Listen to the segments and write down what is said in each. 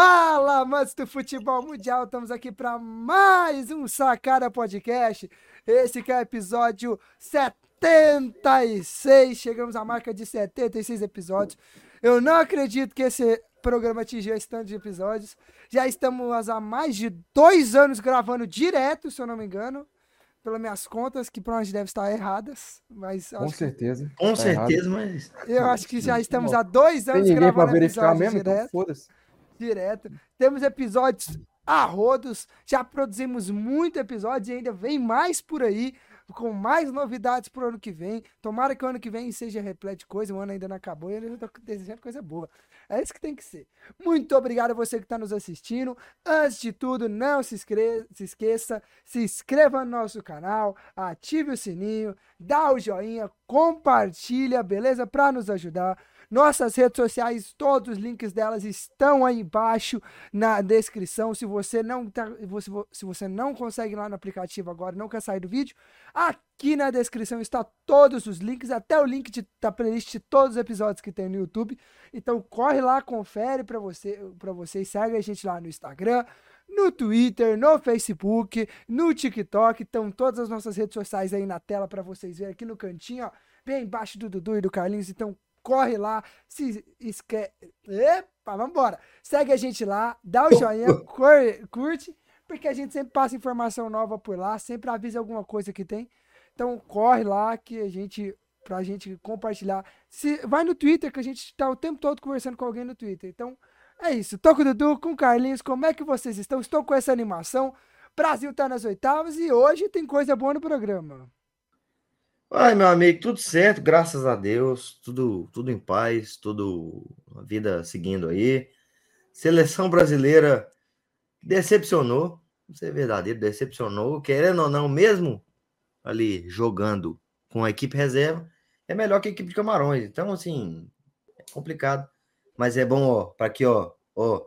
Fala, amantes do futebol mundial, estamos aqui para mais um Sacada Podcast. Esse que é o episódio 76. Chegamos à marca de 76 episódios. Eu não acredito que esse programa atingiu esse tanto de episódios. Já estamos há mais de dois anos gravando direto, se eu não me engano. Pelas minhas contas, que provavelmente devem estar erradas. Mas Com certeza. Com Tá certeza, mas. eu acho que já estamos há dois Tem anos ninguém pra gravando verificar mesmo, então foda-se. Direto. Temos episódios a rodos, já produzimos muito episódio e ainda vem mais por aí, com mais novidades pro ano que vem. Tomara que o ano que vem seja repleto de coisa, o ano ainda não acabou e eu já tô desejando coisa boa. É isso que tem que ser. Muito obrigado a você que está nos assistindo. Antes de tudo, não se, se esqueça, se inscreva no nosso canal, ative o sininho, dá o joinha, compartilha, beleza? Para nos ajudar. Nossas redes sociais, todos os links delas estão aí embaixo na descrição. Se você não tá, se vo- se você não consegue ir lá no aplicativo agora, não quer sair do vídeo, aqui na descrição está todos os links, até o link de, da playlist de todos os episódios que tem no YouTube. Então corre lá, confere para você, para vocês, segue a gente lá no Instagram, no Twitter, no Facebook, no TikTok, estão todas as nossas redes sociais aí na tela para vocês verem aqui no cantinho, ó, bem embaixo do Dudu e do Carlinhos. Então corre lá, se inscreve. Epa, vambora! Segue a gente lá, dá o joinha, curte, porque a gente sempre passa informação nova por lá, sempre avisa alguma coisa que tem. Então corre lá que a gente pra gente compartilhar. Se vai no Twitter que a gente tá o tempo todo conversando com alguém no Twitter. Então é isso. Tô com o Dudu, com o Carlinhos, como é que vocês estão? Estou com essa animação. Brasil tá nas oitavas e hoje tem coisa boa no programa. Ai, meu amigo, tudo certo, graças a Deus. Tudo, tudo em paz, tudo a vida seguindo aí. Seleção brasileira decepcionou, vou ser verdadeiro, decepcionou. Querendo ou não, mesmo ali jogando com a equipe reserva, é melhor que a equipe de Camarões. Então, assim, é complicado. Mas é bom, ó, para aqui, ó, ó,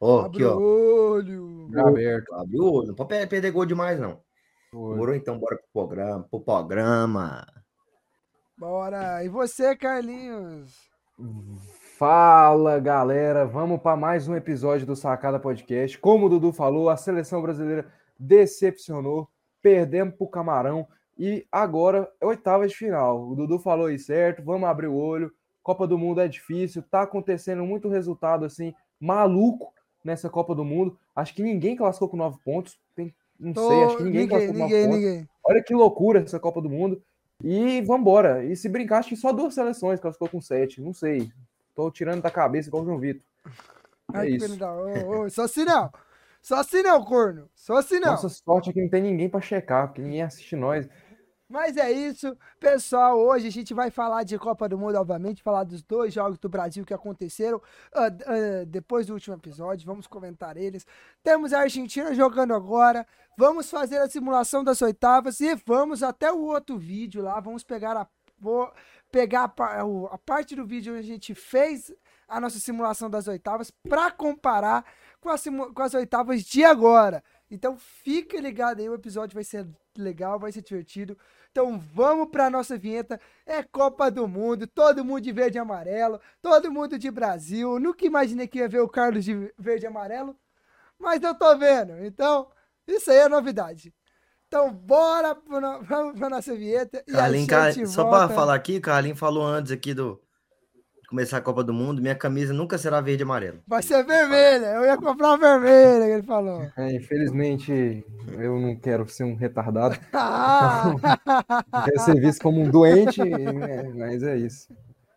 ó, aqui, Abre o ó. olho. Tá aberto. Abre o olho, não pode per- perder gol demais, não. Foi. Demorou, então, bora pro programa, pro programa. Bora. E você, Carlinhos? Fala galera, vamos para mais um episódio do Sacada Podcast. Como o Dudu falou, a seleção brasileira decepcionou, perdemos para o Camarão e agora é oitavas de final. O Dudu falou aí certo, vamos abrir o olho. Copa do Mundo é difícil, tá acontecendo muito resultado assim maluco nessa Copa do Mundo. Acho que ninguém classificou com nove pontos. Não sei, acho que ninguém, ninguém, ninguém, ninguém. Olha que loucura essa Copa do Mundo. E vambora. E se brincar, acho que só duas seleções classificou com sete. Não sei. Tô tirando da cabeça igual o João Vitor. É Ai, que isso. ô, ô, Só assim não. Só assim não, corno. Só assim não. Nossa sorte é que não tem ninguém pra checar, porque ninguém assiste nós. Mas é isso, pessoal. Hoje a gente vai falar de Copa do Mundo, obviamente, falar dos dois jogos do Brasil que aconteceram d- ah, depois do último episódio. Vamos comentar eles. Temos a Argentina jogando agora. Vamos fazer a simulação das oitavas e vamos até o outro vídeo lá. Vamos pegar a. Pegar a, a parte do vídeo onde a gente fez a nossa simulação das oitavas para comparar com, a com as oitavas de agora. Então fica ligado aí, o episódio vai ser legal, vai ser divertido. Então vamos para nossa vinheta. É Copa do Mundo, todo mundo de verde e amarelo, todo mundo de Brasil. Nunca imaginei que ia ver o Carlos de verde e amarelo, mas eu tô vendo. Então, isso aí é novidade. Então bora para nossa vinheta e Carlinhos, a Car- gente só volta. para falar aqui, Carlinhos falou antes aqui do começar a Copa do Mundo, minha camisa nunca será verde e amarelo. Vai ser vermelha, eu ia comprar uma vermelha, que ele falou. É, infelizmente, eu não quero ser um retardado. Ah, Eu quero ser visto como um doente, né? mas é isso.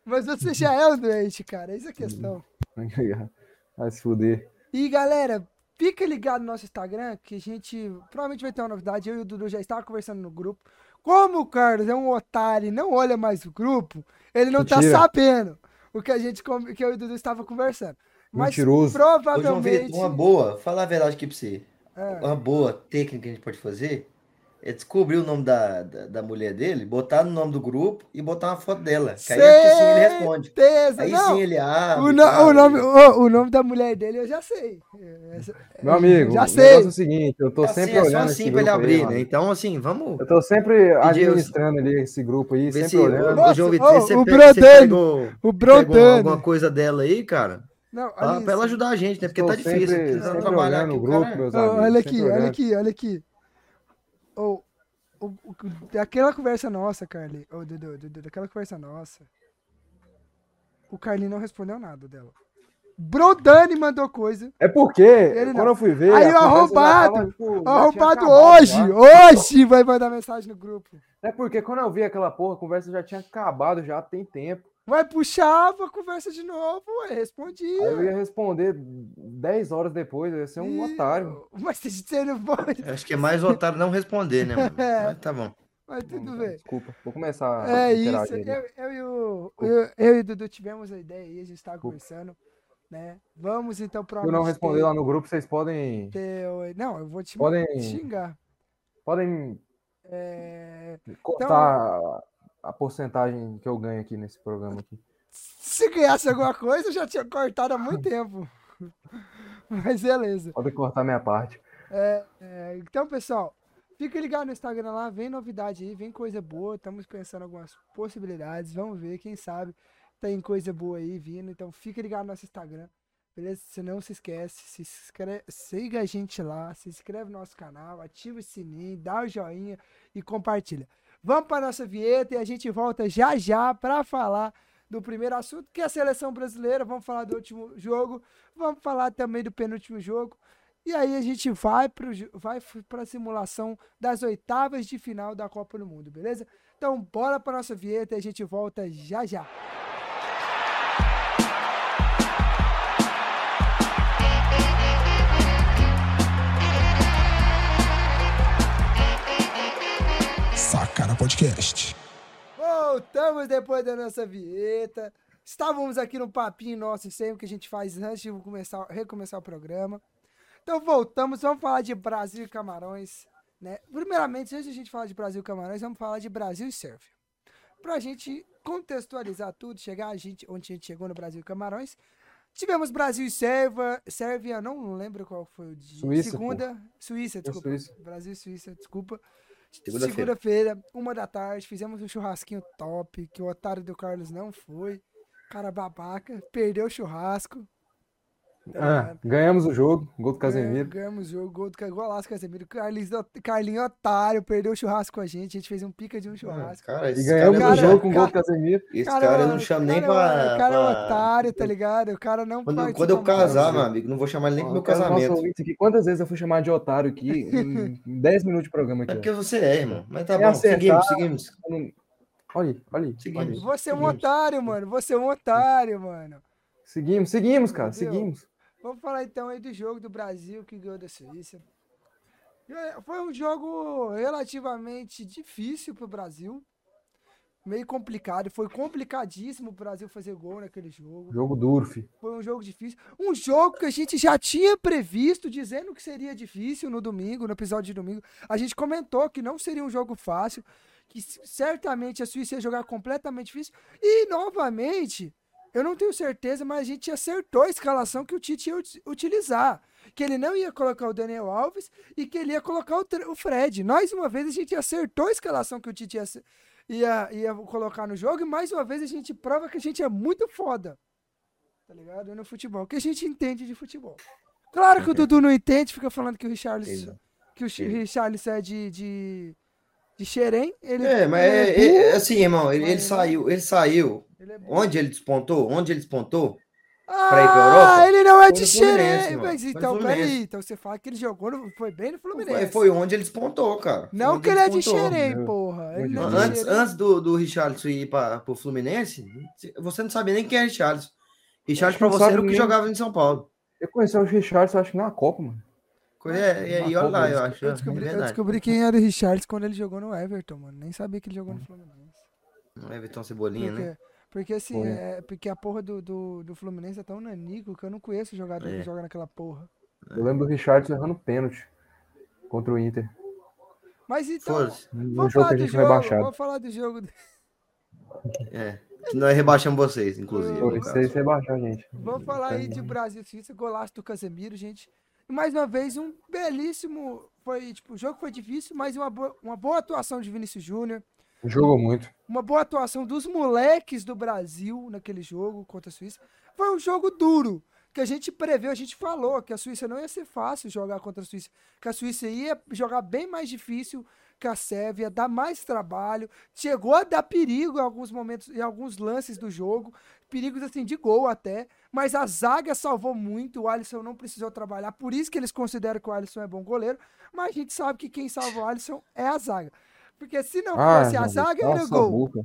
mas você já é um doente, cara, essa é a questão. Vai se fuder. E galera, fica ligado no nosso Instagram que a gente provavelmente vai ter uma novidade. Eu e o Dudu já estava conversando no grupo. Como o Carlos é um otário e não olha mais o grupo, ele não tá Mentira. sabendo o que a gente que eu e o Dudu estava conversando. Mas Mentiroso. Ô, João provavelmente. Vitor, uma boa, falar a verdade aqui pra você. É. Uma boa técnica que a gente pode fazer é descobrir o nome da, da, da mulher dele, botar no nome do grupo e botar uma foto dela. Que aí é que sim ele responde. Certeza, Aí não. sim ele abre. O, no- o nome, o, o nome da mulher dele eu já sei. Essa- Meu amigo, já o sei. é o seguinte, eu tô É assim, sempre é só olhando assim esse pra ele aí, abrir, mano. né? Então, assim, vamos. Eu tô sempre administrando ali esse grupo aí, sempre se, olhando. Nossa, João ô, Vitor, você o pega, você pegou, O pegou alguma coisa dela aí, cara? Não, Pra, olha pra ela ajudar a gente, né? Porque Estou tá difícil. sempre, sempre trabalhar olhando aqui, o o grupo, meus amigos. olha aqui, olha aqui, olha aqui. Ô, o, o- daquela conversa nossa, Carly. Ô, Dudu, Dudu, daquela conversa nossa. O Carlinho não respondeu nada dela. Brodani mandou coisa. É porque, Ele quando não. eu fui ver. Aí o arrombado, tava, tipo, arrombado hoje, já. hoje vai mandar mensagem no grupo. É porque quando eu vi aquela porra, a conversa já tinha acabado, já tem tempo. Vai puxava a conversa de novo, ué, respondia. Aí eu ia responder 10 horas depois, eu ia ser um Ih, otário. Mas você não pode. Acho que é mais otário não responder, né, mano? É. Mas tá bom. Mas tudo bem. Desculpa, vou começar É a isso. Eu, eu, e o, eu, eu e o Dudu tivemos a ideia aí, a gente estava conversando, né? Vamos então para Se eu não responder lá no grupo, vocês podem. Não, eu vou te Podem, xingar. podem É, cortar Então- a, porcentagem que eu ganho aqui nesse programa aqui. Se ganhasse alguma coisa, eu já tinha cortado há muito tempo. Mas beleza. Podem cortar minha parte. É, é, então, pessoal, fica ligado no Instagram lá, vem novidade aí, vem coisa boa. Estamos pensando algumas possibilidades. Vamos ver, quem sabe tem coisa boa aí vindo. Então, fica ligado no nosso Instagram, beleza? Se não se esquece, se inscreve, siga a gente lá, se inscreve no nosso canal, ativa o sininho, dá o joinha e compartilha. Vamos para nossa vinheta e a gente volta já já para falar do primeiro assunto, que é a seleção brasileira. Vamos falar do último jogo, vamos falar também do penúltimo jogo. E aí a gente vai para vai a simulação das oitavas de final da Copa do Mundo, beleza? Então bora para nossa vinheta e a gente volta já já. Sacana Podcast. Voltamos depois da nossa vinheta. Estávamos aqui no papinho nosso sempre que a gente faz antes de começar, recomeçar o programa. Então voltamos, vamos falar de Brasil e Camarões. Né? Primeiramente, antes de a gente falar de Brasil e Camarões, vamos falar de Brasil e Sérvia. Pra gente contextualizar tudo, chegar a gente, onde a gente chegou no Brasil e Camarões. Tivemos Brasil e Sérvia, Sérvia, não lembro qual foi o dia. Suíça, pô. Segunda, Suíça, desculpa. Suíça. Brasil e Suíça, desculpa. Segunda-feira. Segunda-feira, uma da tarde, fizemos um churrasquinho top, que o otário do Carlos não foi. Cara babaca, perdeu o churrasco. Ah, ligado? ganhamos o jogo, gol do Casemiro. Ganhamos o jogo, gol do golaço Casemiro. Carlinhos, Carlinho otário, perdeu o churrasco com a gente. A gente fez um pica de um churrasco. Cara, E esse ganhamos cara, o cara- jogo com o gol do Casemiro. Esse Cara, cara, eu é- não chamo nem é- pra. O cara é pra- otário, tá ligado? O cara não Quando, quando eu casar, meu amigo, não vou chamar ele nem pro meu casamento. aqui. Quantas vezes eu fui chamado de otário aqui em 10 minutos de programa É aqui? porque você é, irmão. Mas tá É bom. acertar. Seguimos, seguimos. Olha aí, olha aí. Seguimos. olha aí. Você é um Seguimos. otário, mano. Você é um otário, mano. Seguimos, seguimos, cara, Entendeu? seguimos. Vamos falar então aí do jogo do Brasil que ganhou da Suíça. É, Foi um jogo relativamente difícil pro Brasil. Meio complicado. Foi complicadíssimo o Brasil fazer gol naquele jogo. Jogo duro, fi. Foi um jogo difícil. Um jogo que a gente já tinha previsto, dizendo que seria difícil no domingo, no episódio de domingo. A gente comentou que não seria um jogo fácil, que certamente a Suíça ia jogar completamente difícil. E, novamente, eu não tenho certeza, mas a gente acertou a escalação que o Tite ia ut- utilizar. Que ele não ia colocar o Daniel Alves e que ele ia colocar o, o Fred. Mais uma vez, a gente acertou a escalação que o Tite ia, ia, ia colocar no jogo e mais uma vez a gente prova que a gente é muito foda tá ligado? No futebol, que a gente entende de futebol. Claro que o Dudu não entende, fica falando que o Richarlison, que o Richarlison é de, de, de Xerém. Ele, É, mas ele é, é- é assim, irmão, ele, ele ele- saiu, ele saiu. ele é. Onde ele despontou? Onde ele despontou? Ah, ir pra Europa? ele não é de Xerém. Mas então, peraí, então você fala que ele jogou, no, foi bem no Fluminense. Foi, foi onde ele despontou, cara. Foi Não que ele é de. Xerém, porra. Ele não é Antes, Xerém. antes do, do Richarlison ir para o Fluminense, você não sabia nem quem é Richarlison. Richarlison pra você era o que nem- jogava em São Paulo. Eu conheci o Richardson, acho que na Copa, mano. Coisa- É, e aí, Uma olha lá, eu eu acho. Eu é descobri, eu verdade. descobri quem era o Richarlison quando ele jogou no Everton, mano. Nem sabia que ele jogou no Fluminense. Não é Vitão Cebolinha, Porque, né? porque assim, é, porque a porra do, do, do Fluminense é tão nanico que eu não conheço jogador É. que joga naquela porra. Eu lembro do Richardson errando pênalti contra o Inter. Mas então. No vamos jogo falar que a do jogo, vamos falar do jogo. É. Nós rebaixamos vocês, inclusive. Pô, no isso caso. aí você baixar, gente. Vamos falar aí de Brasil e Suíça, golaço do Casemiro, gente. E mais uma vez, um belíssimo. Foi, tipo, o jogo foi difícil, mas uma boa, uma boa atuação de Vinícius Júnior. Jogou muito. Uma boa atuação dos moleques do Brasil naquele jogo contra a Suíça. Foi um jogo duro. que a gente preveu, a gente falou que a Suíça não ia ser fácil jogar contra a Suíça, que a Suíça ia jogar bem mais difícil que a Sérvia, dar mais trabalho, chegou a dar perigo em alguns momentos, em alguns lances do jogo, perigos assim de gol até, mas a zaga salvou muito, o Alisson não precisou trabalhar, por isso que eles consideram que o Alisson é bom goleiro, mas a gente sabe que quem salva o Alisson é a zaga. Porque se não Ah, fosse a zaga, era gol. boca.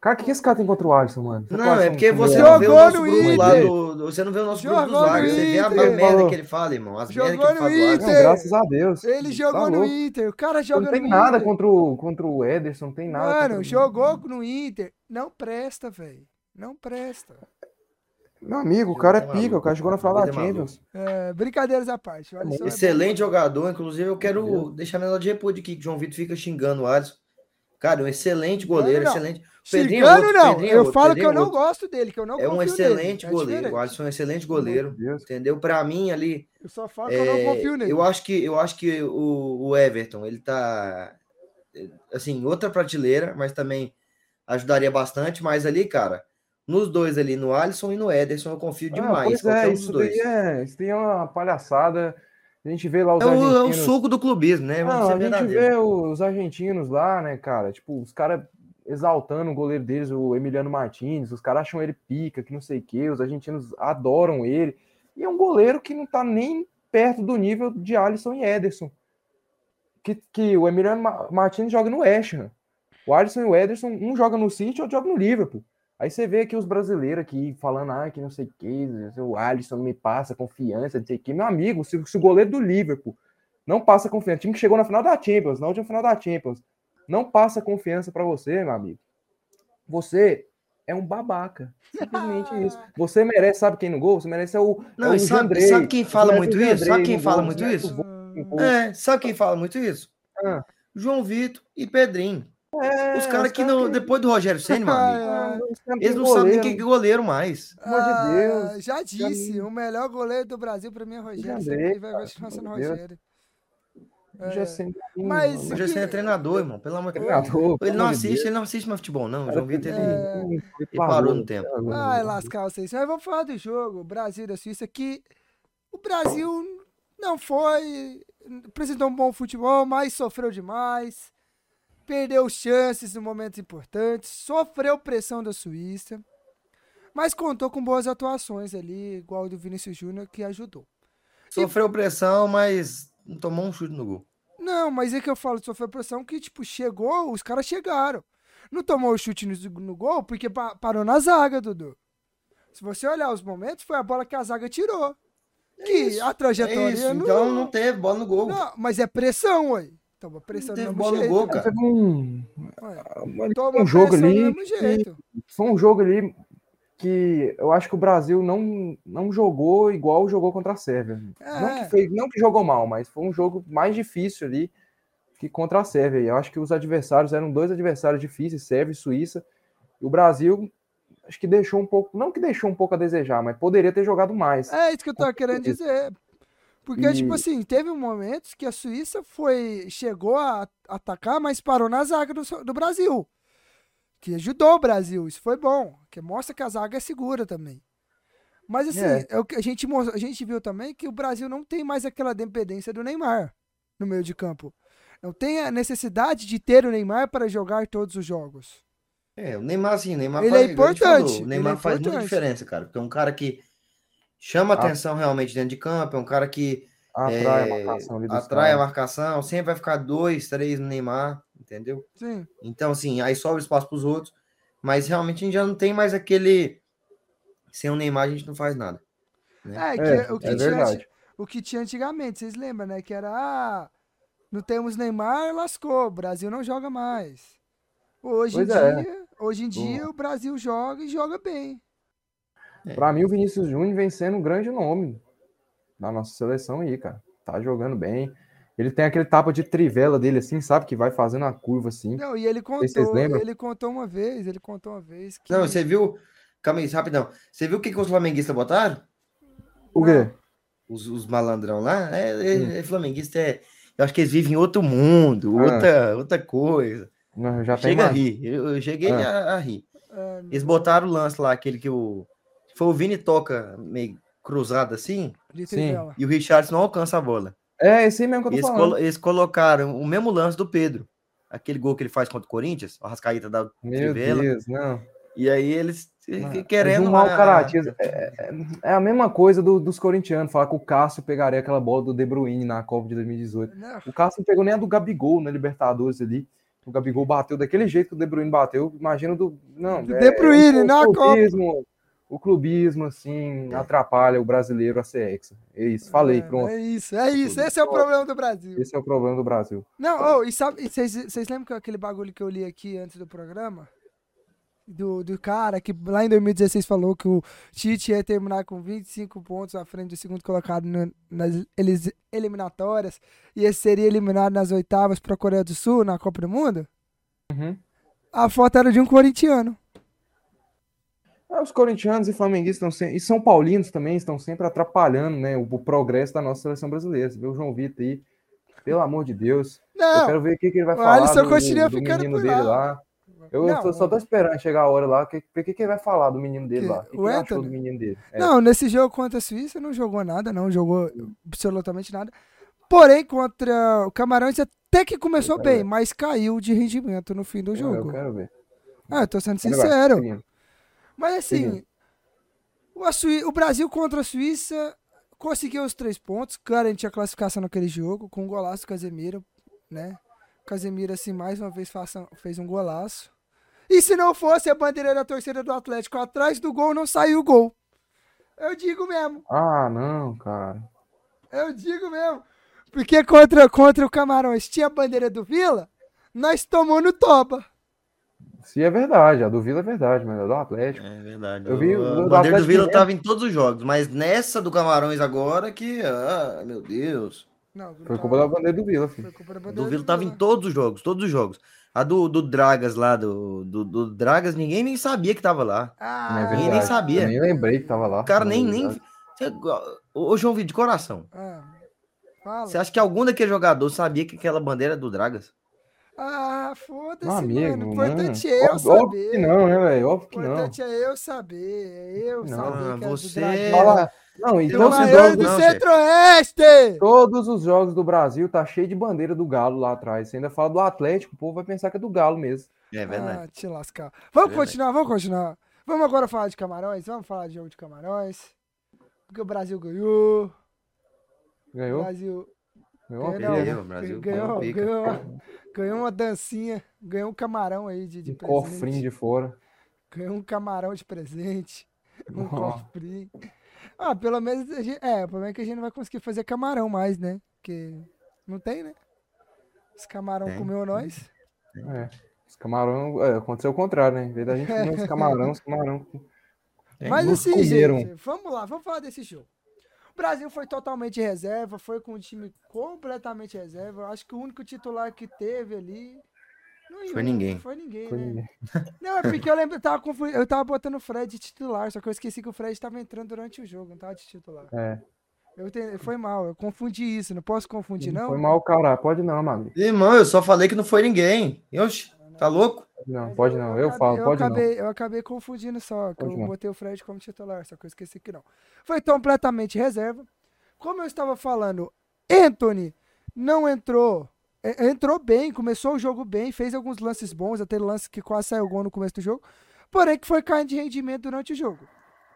Cara, o que, que esse cara tem contra o Alisson, mano? Você Não, é porque você Jogou não vê o nosso no grupo lá Inter. do, do- Você não vê o nosso grupo dos Jogou no zagueiros. Você vê a, Inter. merda que ele fala, irmão. As que Jogou ele fala no do Alisson. Não, Inter. graças a Deus. Ele jogou Tá no louco. Inter, o cara joga Não tem no nada Inter. contra o, contra o Ederson, não tem nada. Mano, jogou no Inter, não presta, velho. Não presta. Meu amigo, o cara é Tá pica, o cara jogou na final da é. Champions. É, brincadeiras à parte. é Excelente jogador, inclusive eu quero Meu deixar minha nota de repúdio aqui, que o João Vitor fica xingando o Alisson. Cara, um excelente goleiro, não. excelente. O Pedrinho é não. Pedrinho é eu outro, falo que Pedrinho eu é não gosto dele, que eu não É um excelente nele. É goleiro. diferente. O Alisson é um excelente goleiro. Entendeu? Pra mim, ali, Eu só falo que eu não É, confio nele. eu acho que eu acho que o, o Everton ele tá assim outra prateleira, mas também ajudaria bastante. Mas ali, cara, nos dois ali, no Alisson e no Ederson, eu confio Ah, demais. qualquer é, um isso dois. daí é, isso daí é uma palhaçada. A gente vê lá os É o, é o suco do clubismo, né? Não, a gente vê os argentinos lá, né, cara? Tipo, os caras exaltando o goleiro deles, o Emiliano Martins, os caras acham ele pica, que não sei o quê, os argentinos adoram ele. E é um goleiro que não tá nem perto do nível de Alisson e Ederson. Que, que o Emiliano Ma- Martins joga no West Ham. O Alisson e o Ederson, um joga no City, outro joga no Liverpool. Aí você vê aqui os brasileiros aqui falando, ah, que não sei o que, o Alisson não me passa confiança, não sei o que. Meu amigo, se, se o goleiro do Liverpool não passa confiança, time que chegou na final da Champions, na última final da Champions, não passa confiança pra você, meu amigo. Você é um babaca. Simplesmente isso. Você merece, sabe quem no gol? Você merece é o. Não, é o e sabe- Jandrei. sabe quem fala muito o isso? Sabe quem fala gol, muito isso? o. É, sabe quem fala muito isso? Ah. João Vitor e Pedrinho. É, os caras que não, depois do Rogério Senna, Ah, caras eles não sabem nem goleiro. quem é goleiro mais. Pelo amor de Deus. Ah, já disse, mim. o melhor goleiro do Brasil pra mim é Rogério. Jandrei, Sempre vai continuar sendo. Rogério. Já É, sempre- mas- O Senna é treinador, irmão. Pelo amor de Deus. Ele não assiste, ele não assiste mais futebol, não. O João Vitor, ele. É. ele ele parou no tempo. Ai, lascar vocês. Mas vamos falar do jogo, Brasil e da Suíça, que o Brasil não foi. apresentou um bom futebol, mas sofreu demais. Perdeu chances em momentos importantes. Sofreu pressão da Suíça. Mas contou com boas atuações ali, igual o do Vinícius Júnior, que ajudou. Sofreu pressão, mas não tomou um chute no gol. Não, mas é que eu falo de sofrer pressão que, tipo, chegou, os caras chegaram. Não tomou o chute no, no gol porque pa- parou na zaga, Dudu. Se você olhar os momentos, foi a bola que a zaga tirou. Que isso, a É trajetória isso, não, então não teve bola no gol. não, mas é pressão, ué. Toma pressão Não do mesmo bola jeito. gol, cara. Teve um, ué. mas Toma um jogo ali que- foi um jogo ali que eu acho que o Brasil não, não jogou igual jogou contra a Sérvia. Não, É. que fez, não que jogou mal, mas foi um jogo mais difícil ali que contra a Sérvia. E Eu acho que os adversários eram dois adversários difíceis, Sérvia e Suíça. E o Brasil acho que deixou um pouco, não que deixou um pouco a desejar, mas poderia ter jogado mais. É isso que eu tava querendo dizer. Porque, E- tipo assim, teve momentos que a Suíça foi. chegou a atacar, mas parou na zaga do, do Brasil. Que ajudou o Brasil, isso foi bom. Que mostra que a zaga é segura também. Mas assim, É. é que a, gente, a gente viu também que o Brasil não tem mais aquela dependência do Neymar no meio de campo. Não tem a necessidade de ter o Neymar para jogar todos os jogos. É, o Neymar, assim, o Neymar Ele faz, é importante, falou, O Neymar é faz muita diferença, cara. Porque é um cara que chama Ah. atenção realmente dentro de campo, é um cara que Atrai a é, marcação ali dos atrai a marcação, sempre vai ficar dois, três no Neymar, entendeu? Sim. Então, assim, aí sobra espaço para os outros, mas realmente a gente já não tem mais aquele. Sem o Neymar a gente não faz nada. É, que É, o, que é tinha, verdade. o que tinha antigamente, vocês lembram, né? Que era, ah, não temos Neymar, lascou, o Brasil não joga mais. Hoje em Pois é. dia, hoje em dia o Brasil joga e joga bem. Pra mim, o Vinícius Júnior vem sendo um grande nome na nossa seleção aí, cara. Tá jogando bem. Ele tem aquele tapa de trivela dele, assim, sabe? Que vai fazendo a curva assim. Não, e ele se vocês contou, lembram. ele contou uma vez, ele contou uma vez que Não, você viu. Calma aí, rapidão. Você viu o que, que os flamenguistas botaram? O quê? Os, os malandrão lá? É, é- é flamenguista, é. Eu acho que eles vivem em outro mundo, Ah. outra, outra coisa. Não, já tem Chega a rir. Eu, eu cheguei Ah. a, a rir. ah, Eles botaram o lance lá, aquele que o. Foi o Vini toca meio cruzada assim Sim. e o Richardson não alcança a bola. É, esse aí mesmo que eu tô Eles, falando. colo- eles colocaram o mesmo lance do Pedro. Aquele gol que ele faz contra o Corinthians, o Rascaíta da Meu trivela. Deus, não. E aí eles Mano, querendo. é um a- caratismo. É, é- é a mesma coisa do- dos corintianos, falar que o Cássio pegaria aquela bola do De Bruyne na Copa de 2018. Não, O Cássio não pegou nem a do Gabigol na Libertadores ali. O Gabigol bateu daquele jeito que o De Bruyne bateu. Imagina do. Não, Do De Bruyne, na o Copa. O clubismo, assim, atrapalha o brasileiro a ser hexa. É isso, falei, é, pronto. É isso, é isso. Esse é o problema do Brasil. Esse é o problema do Brasil. Não, oh, e sabe, vocês lembram que aquele bagulho que eu li aqui antes do programa? Do, do cara que lá em 2016 falou que o Tite ia terminar com 25 pontos à frente do segundo colocado no- nas elis- eliminatórias e esse seria eliminado nas oitavas para a Coreia do Sul na Copa do Mundo? Uhum. A foto era de um corintiano. Ah, Os corintianos e flamenguistas estão sempre, e São Paulinos também estão sempre atrapalhando né, o, o progresso da nossa seleção brasileira. Você vê o João Vitor aí, pelo amor de Deus. Eu Não, quero ver o que, que ele vai o falar Alisson do, continua do ficando menino dele lá. Eu Não, tô- só tô esperando chegar a hora lá, o que, que, que ele vai falar do menino dele Que- lá? O que, que do menino dele? É. Não, nesse jogo contra a Suíça não jogou nada, não jogou absolutamente nada. Porém, contra o Camarões até que começou Eu bem, ver. mas caiu de rendimento no fim do Eu- jogo. Eu quero ver. Ah, eu tô sendo sincero. Mas assim, o, o Brasil contra a Suíça conseguiu os três pontos, garantiu a classificação naquele jogo, com um golaço do Casemiro, né? Casemiro, assim, mais uma vez faça- fez um golaço. E se não fosse a bandeira da torcida do Atlético atrás do gol, não saiu o gol. Eu digo mesmo. Ah, não, cara. Eu digo mesmo. Porque contra, contra o Camarões tinha a bandeira do Vila, nós tomou no toba. Se é verdade, a do Vila é verdade, mas a do Atlético. É verdade. Eu vi a do bandeira do Vila Mineiro. tava em todos os jogos, mas nessa do Camarões agora que, ah, meu Deus. Não, Foi culpa da bandeira do Vila, filho. foi culpa da A bandeira do Vila tava em todos os jogos, todos os jogos. A do, do Dragas lá, do, do, do Dragas, ninguém nem sabia que tava lá. Ah, Não é Ninguém nem verdade. sabia. Eu nem lembrei que tava lá. O cara nem. nem... Você- Ô, ô, João Vitor, de coração. ah, fala. Você acha que algum daquele jogador sabia que aquela bandeira é do Dragas? Ah, foda-se, mano. O importante mano. é eu Óbvio- Óbvio saber. que não, né, velho? Óbvio O que não. importante é eu saber. É eu Não, saber que é você-. Fala- Não, então Do Não, esses Maior maior jogos, do não, Centro-Oeste! todos os jogos do Brasil tá cheio de bandeira do Galo lá atrás. Você ainda fala do Atlético, o povo vai pensar que é do Galo mesmo. É verdade. Ah, te lascar. Vamos verdade. continuar, vamos continuar. Vamos agora falar de Camarões? Vamos falar de jogo de Camarões. Porque o Brasil ganhou. O Ganhou? Brasil Ganhou ganhou, Ganhou, o Brasil ganhou, ganhou pica. Ganhou, uma dancinha. Ganhou um camarão aí de, de Um presente. cofrinho de fora. Ganhou um camarão de presente. Um Ó. cofrinho. Ah, pelo menos a gente, é, o problema é que a gente não vai conseguir fazer camarão mais, né? Porque não tem, né? Os camarão Tem. comeu nós. É. Os camarão, é, aconteceu o contrário, né? Em vez da gente comer os camarão, os camarão. Mas nos assim, comeram. gente, vamos lá, vamos falar desse jogo. O Brasil foi totalmente reserva, foi com um time completamente reserva. Eu acho que o único titular que teve ali. Não Foi ninguém. Foi ninguém, Foi né? ninguém. Não, é porque eu lembro, eu tava, confu- eu tava botando o Fred de titular, só que eu esqueci que o Fred tava entrando durante o jogo, não tava de titular. É. Eu te- Foi mal, eu confundi isso, não posso confundir, não? Foi mal, cara. Pode não, mano. Irmão, eu só falei que não foi ninguém. Oxi, tá louco? Não, pode não. Eu acabei- falo, eu pode não. acabei, Eu acabei confundindo só, que Pode eu não. botei o Fred como titular, só que eu esqueci que não. Foi completamente reserva. Como eu estava falando, Anthony não entrou. é, Entrou bem, começou o jogo bem, fez alguns lances bons, até lance que quase saiu gol no começo do jogo. Porém, que foi caindo de rendimento durante o jogo.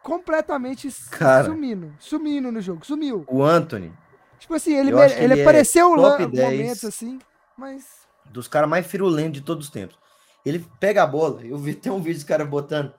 Completamente Cara. sumindo. Sumindo no jogo, sumiu. O Anthony, Tipo assim, ele, Eu ele, ele é apareceu lá top 10. momentos assim, mas. Dos caras mais firulentos de todos os tempos. Ele pega a bola, eu vi tem um vídeo dos caras botando.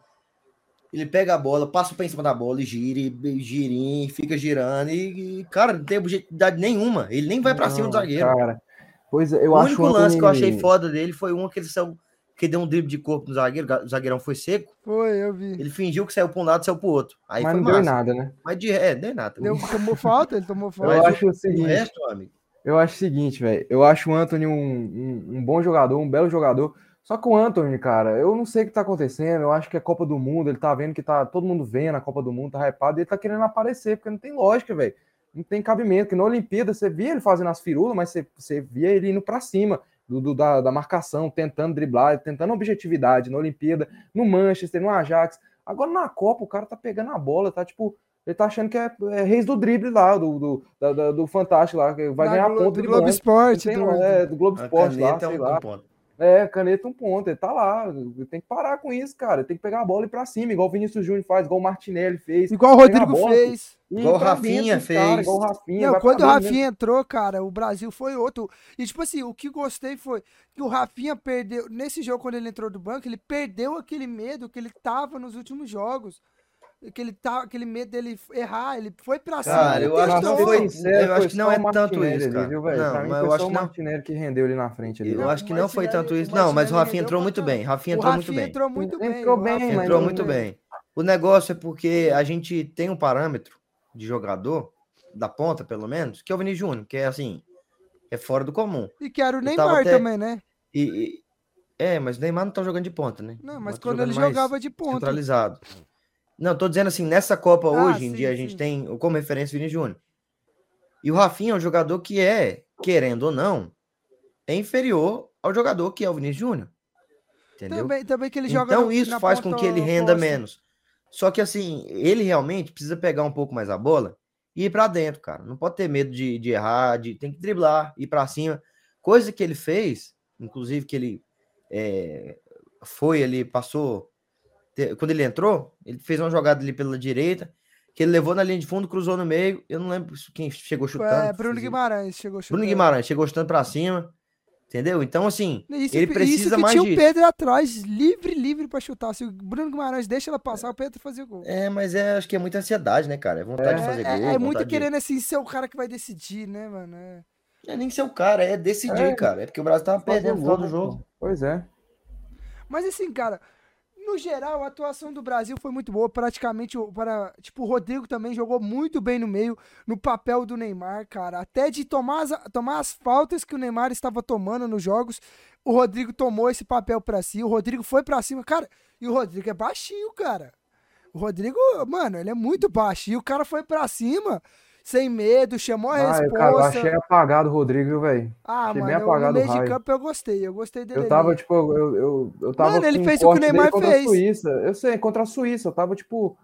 Ele pega a bola, passa o pé em cima da bola e gira, e gira, e fica girando. E, e, cara, não tem objetividade nenhuma. Ele nem vai pra cima do zagueiro. Cara, pois é, eu o acho único o lance que eu achei foda dele foi um que ele saiu, que deu um drible de corpo no zagueiro, o zagueirão foi seco. Foi, eu vi. Ele fingiu que saiu pra um lado e saiu pro outro. Aí Mas foi não deu em massa. nada, né? Mas de é, deu em nada. Deu, tomou falta, ele tomou Eu falta. Mas acho o O seguinte, resto, amigo. Eu acho o seguinte, velho. Eu acho o Anthony um, um, um bom jogador, um belo jogador. Só que o Anthony, cara, eu não sei o que tá acontecendo. Eu acho que é Copa do Mundo, ele tá vendo que tá todo mundo vendo a Copa do Mundo, tá hypado, e ele tá querendo aparecer, porque não tem lógica, velho. Não tem cabimento. Que na Olimpíada você via ele fazendo as firulas, mas você, você via ele indo pra cima do, do- da, da marcação, tentando driblar, tentando objetividade na Olimpíada, no Manchester, no Ajax. Agora na Copa o cara tá pegando a bola, tá tipo Ele tá achando que é, é reis do drible lá, do, do, da- da- do Fantástico lá, que vai Da ganhar Glo- ponto do. Globo Esporte. Tem- do- é, do Globo Esporte lá, caneta é sei um, lá. ponto. É, caneta um ponto, ele tá lá. Tem que parar com isso, cara. Tem que pegar a bola e ir pra cima, igual o Vinícius Júnior faz, igual o Martinelli fez. Igual o Rodrigo bola, fez. Igual o Rafinha dentro dos cara, fez. igual o Rafinha. Não, quando o Rafinha entrou, cara, o Brasil foi outro. E, tipo assim, o que gostei foi que o Rafinha perdeu. Nesse jogo, quando ele entrou do banco, ele perdeu aquele medo que ele tava nos últimos jogos. Que ele tá, aquele medo dele errar, ele foi pra cima. Cara, ele eu acho que foi- eu acho que não é tanto isso, ali, cara. viu, velho? Não, mas eu acho o que não. Martinelli que rendeu ali na frente. Ali, Eu velho. acho que não foi tanto isso. Não, mas o Rafinha entrou muito bem. Rafinha O entrou Rafinha muito bem. entrou muito bem. Entrou o bem, Rafinha mas Entrou muito bem. O negócio é porque a gente tem um parâmetro de jogador, da ponta pelo menos, que é o Vini Júnior, que é assim, é fora do comum. E que era o Eu Neymar até- também, né? E, e- é, mas o Neymar não tá jogando de ponta, né? Não, mas Neymar tá quando ele jogava de ponta. Centralizado. Não, tô dizendo assim, nessa Copa Ah, hoje em sim, dia a sim. gente tem como referência o Vini Júnior. E o Rafinha é um jogador que é, querendo ou não, é inferior ao jogador que é o Vinícius Júnior. Entendeu? Também, também que ele joga Então isso faz com que ele renda menos. Só que assim, ele realmente precisa pegar um pouco mais a bola e ir pra dentro, cara. Não pode ter medo de, de errar, de, tem que driblar, ir pra cima. Coisa que ele fez, inclusive que ele é, foi ali, passou. Quando ele entrou, ele fez uma jogada ali pela direita, que ele levou na linha de fundo, cruzou no meio. Eu não lembro quem chegou chutando. É, Bruno fez- Guimarães chegou chutando. Bruno Guimarães chegou chutando pra cima. Entendeu? Então, assim, Isso, ele isso precisa que mais tinha o disso. Pedro atrás, livre, livre pra chutar. Se o Bruno Guimarães deixa ela passar, o Pedro fazia gol. É, mas é, acho que é muita ansiedade, né, cara? É vontade de fazer É, gol. é, é muito de- querendo assim ser o cara que vai decidir, né, mano? É. É nem ser o cara, é decidir, É. é. cara. É porque o Brasil tava perdendo gol, todo o jogo. Pois é. Mas assim, cara, no geral, a atuação do Brasil foi muito boa. Praticamente, para, tipo, o Rodrigo também jogou muito bem no meio, no papel do Neymar, cara. Até de tomar as, tomar as faltas que o Neymar estava tomando nos jogos, o Rodrigo tomou esse papel pra si. O Rodrigo foi pra cima, cara. E o Rodrigo é baixinho, cara. O Rodrigo, mano, ele é muito baixo. E o cara foi pra cima, sem medo, chamou a Ah, eu, resposta. cara, eu achei apagado o Rodrigo, viu, velho? Ah, achei mano, bem eu- no apagado meio o de raio. campo eu gostei. Eu gostei dele. Eu tava, ali. tipo, eu, eu, eu tava Mano, ele com fez o que o Neymar fez. a Suíça. Eu sei, contra a Suíça. Eu tava, tipo,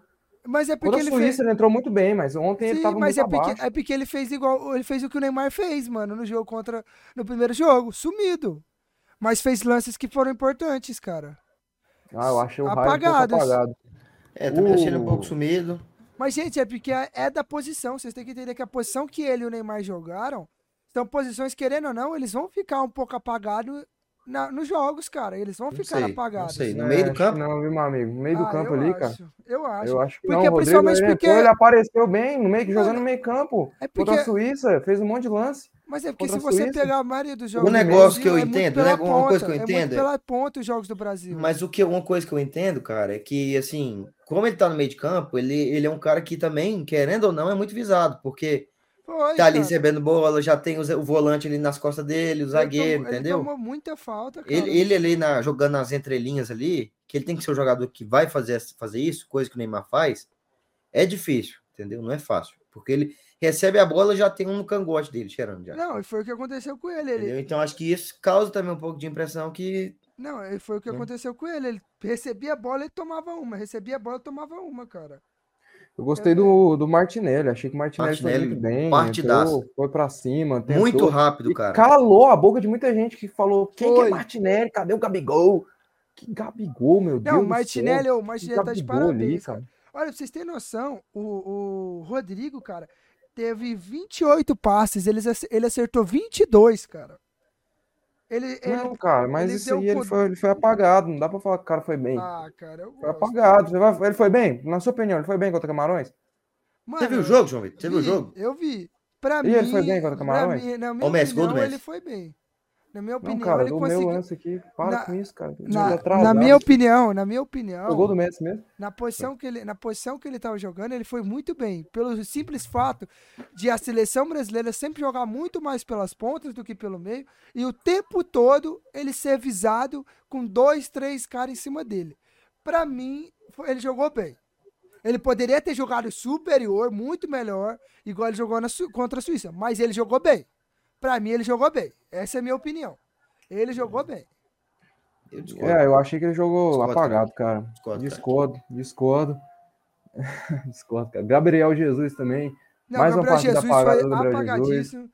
Mas é porque contra a ele Suíça fez. ele entrou muito bem, mas ontem ele Sim, tava mas muito é porque, abaixo. é porque ele fez igual. Ele fez o que o Neymar fez, mano, no jogo contra. No primeiro jogo. Sumido. Mas fez lances que foram importantes, cara. Ah, eu achei o raio um apagado. É, também achei ele um pouco sumido. Mas, gente, é porque é é da posição. Vocês têm que entender que a posição que ele e o Neymar jogaram são posições, querendo ou não, eles vão ficar um pouco apagados na- nos jogos, cara. Eles vão Não ficar sei, não apagados. sei. No É, meio do campo? Não, viu, meu amigo? No meio do Ah, campo ali, cara. acho, Eu acho. Eu acho que Porque, não. O Rodrigo principalmente ele, porque- entrou, ele apareceu bem, no meio, jogando no meio campo. É Contra a porque, Suíça, fez um monte de lance. mas é porque se você Suíça. pegar a maioria dos jogos do negócio que eu é entendo, né, uma coisa que eu ponta, entendo É é- muito pela ponta os jogos do Brasil. Mas o que, uma coisa que eu entendo, cara, é que, assim, como ele tá no meio de campo, ele, ele é um cara que também, querendo ou não, é muito visado, porque Foi, tá ali cara. recebendo bola, já tem o, volante ali nas costas dele, o zagueiro, tomou- entendeu? Ele tomou muita falta, cara. Ele, ele ali na, jogando nas entrelinhas ali, que ele tem que ser o jogador que vai fazer, fazer isso, coisa que o Neymar faz, é difícil, entendeu? Não é fácil. Porque ele recebe a bola e já tem um no cangote dele, cheirando já. Não, e foi o que aconteceu com ele. ele? Então acho que isso causa também um pouco de impressão que. não, e foi o que Né? aconteceu com ele. Ele recebia a bola e tomava uma. Recebia a bola e tomava uma, cara. Eu gostei do, do Martinelli, achei que o Martinelli, foi Martinelli, muito bem. partidaço. entrou, foi pra cima. Tentou, Muito rápido, cara. calou a boca de muita gente que falou: quem que Foi. é Martinelli? Cadê o Gabigol? Que Gabigol, meu Deus. Não, Martinelli, céu. o Que Martinelli tá de parabéns, cara. Olha, pra vocês terem noção, o, o Rodrigo, cara, teve 28 passes, ele acertou 22, cara. Ele, ele... Não, cara, mas ele isso aí ele foi, ele foi apagado. Não dá pra falar que o cara foi bem. Ah, cara, eu foi gosto. apagado. Ele foi bem? Na sua opinião, ele foi bem contra Camarões? Mano, Você viu o jogo, João Vitor? Você viu o vi, jogo? Eu vi. Pra E mim, ele foi bem contra Camarões? mim, na minha o Messi, gol do opinião, Messi. ele foi bem. Na minha Não, opinião, cara, ele conseguiu... meu lance aqui. Para Na- com isso, cara. Na, na minha opinião, na minha opinião, Foi gol do Messi mesmo? na posição que ele na posição que ele estava jogando, ele foi muito bem, pelo simples fato de a seleção brasileira sempre jogar muito mais pelas pontas do que pelo meio e o tempo todo ele ser visado com dois, três caras em cima dele. Pra mim, ele jogou bem. Ele poderia ter jogado superior, muito melhor, igual ele jogou na contra a Suíça, mas ele jogou bem. Pra mim, ele jogou bem. Essa é a minha opinião. Ele jogou bem. Eu discordo. É, eu achei que ele jogou Discordo, apagado, cara. Discordo, cara. Discordo, discordo. Discordo, cara. Gabriel Jesus também. Não, Mais uma Gabriel partida Jesus apagada foi Gabriel apagadíssimo.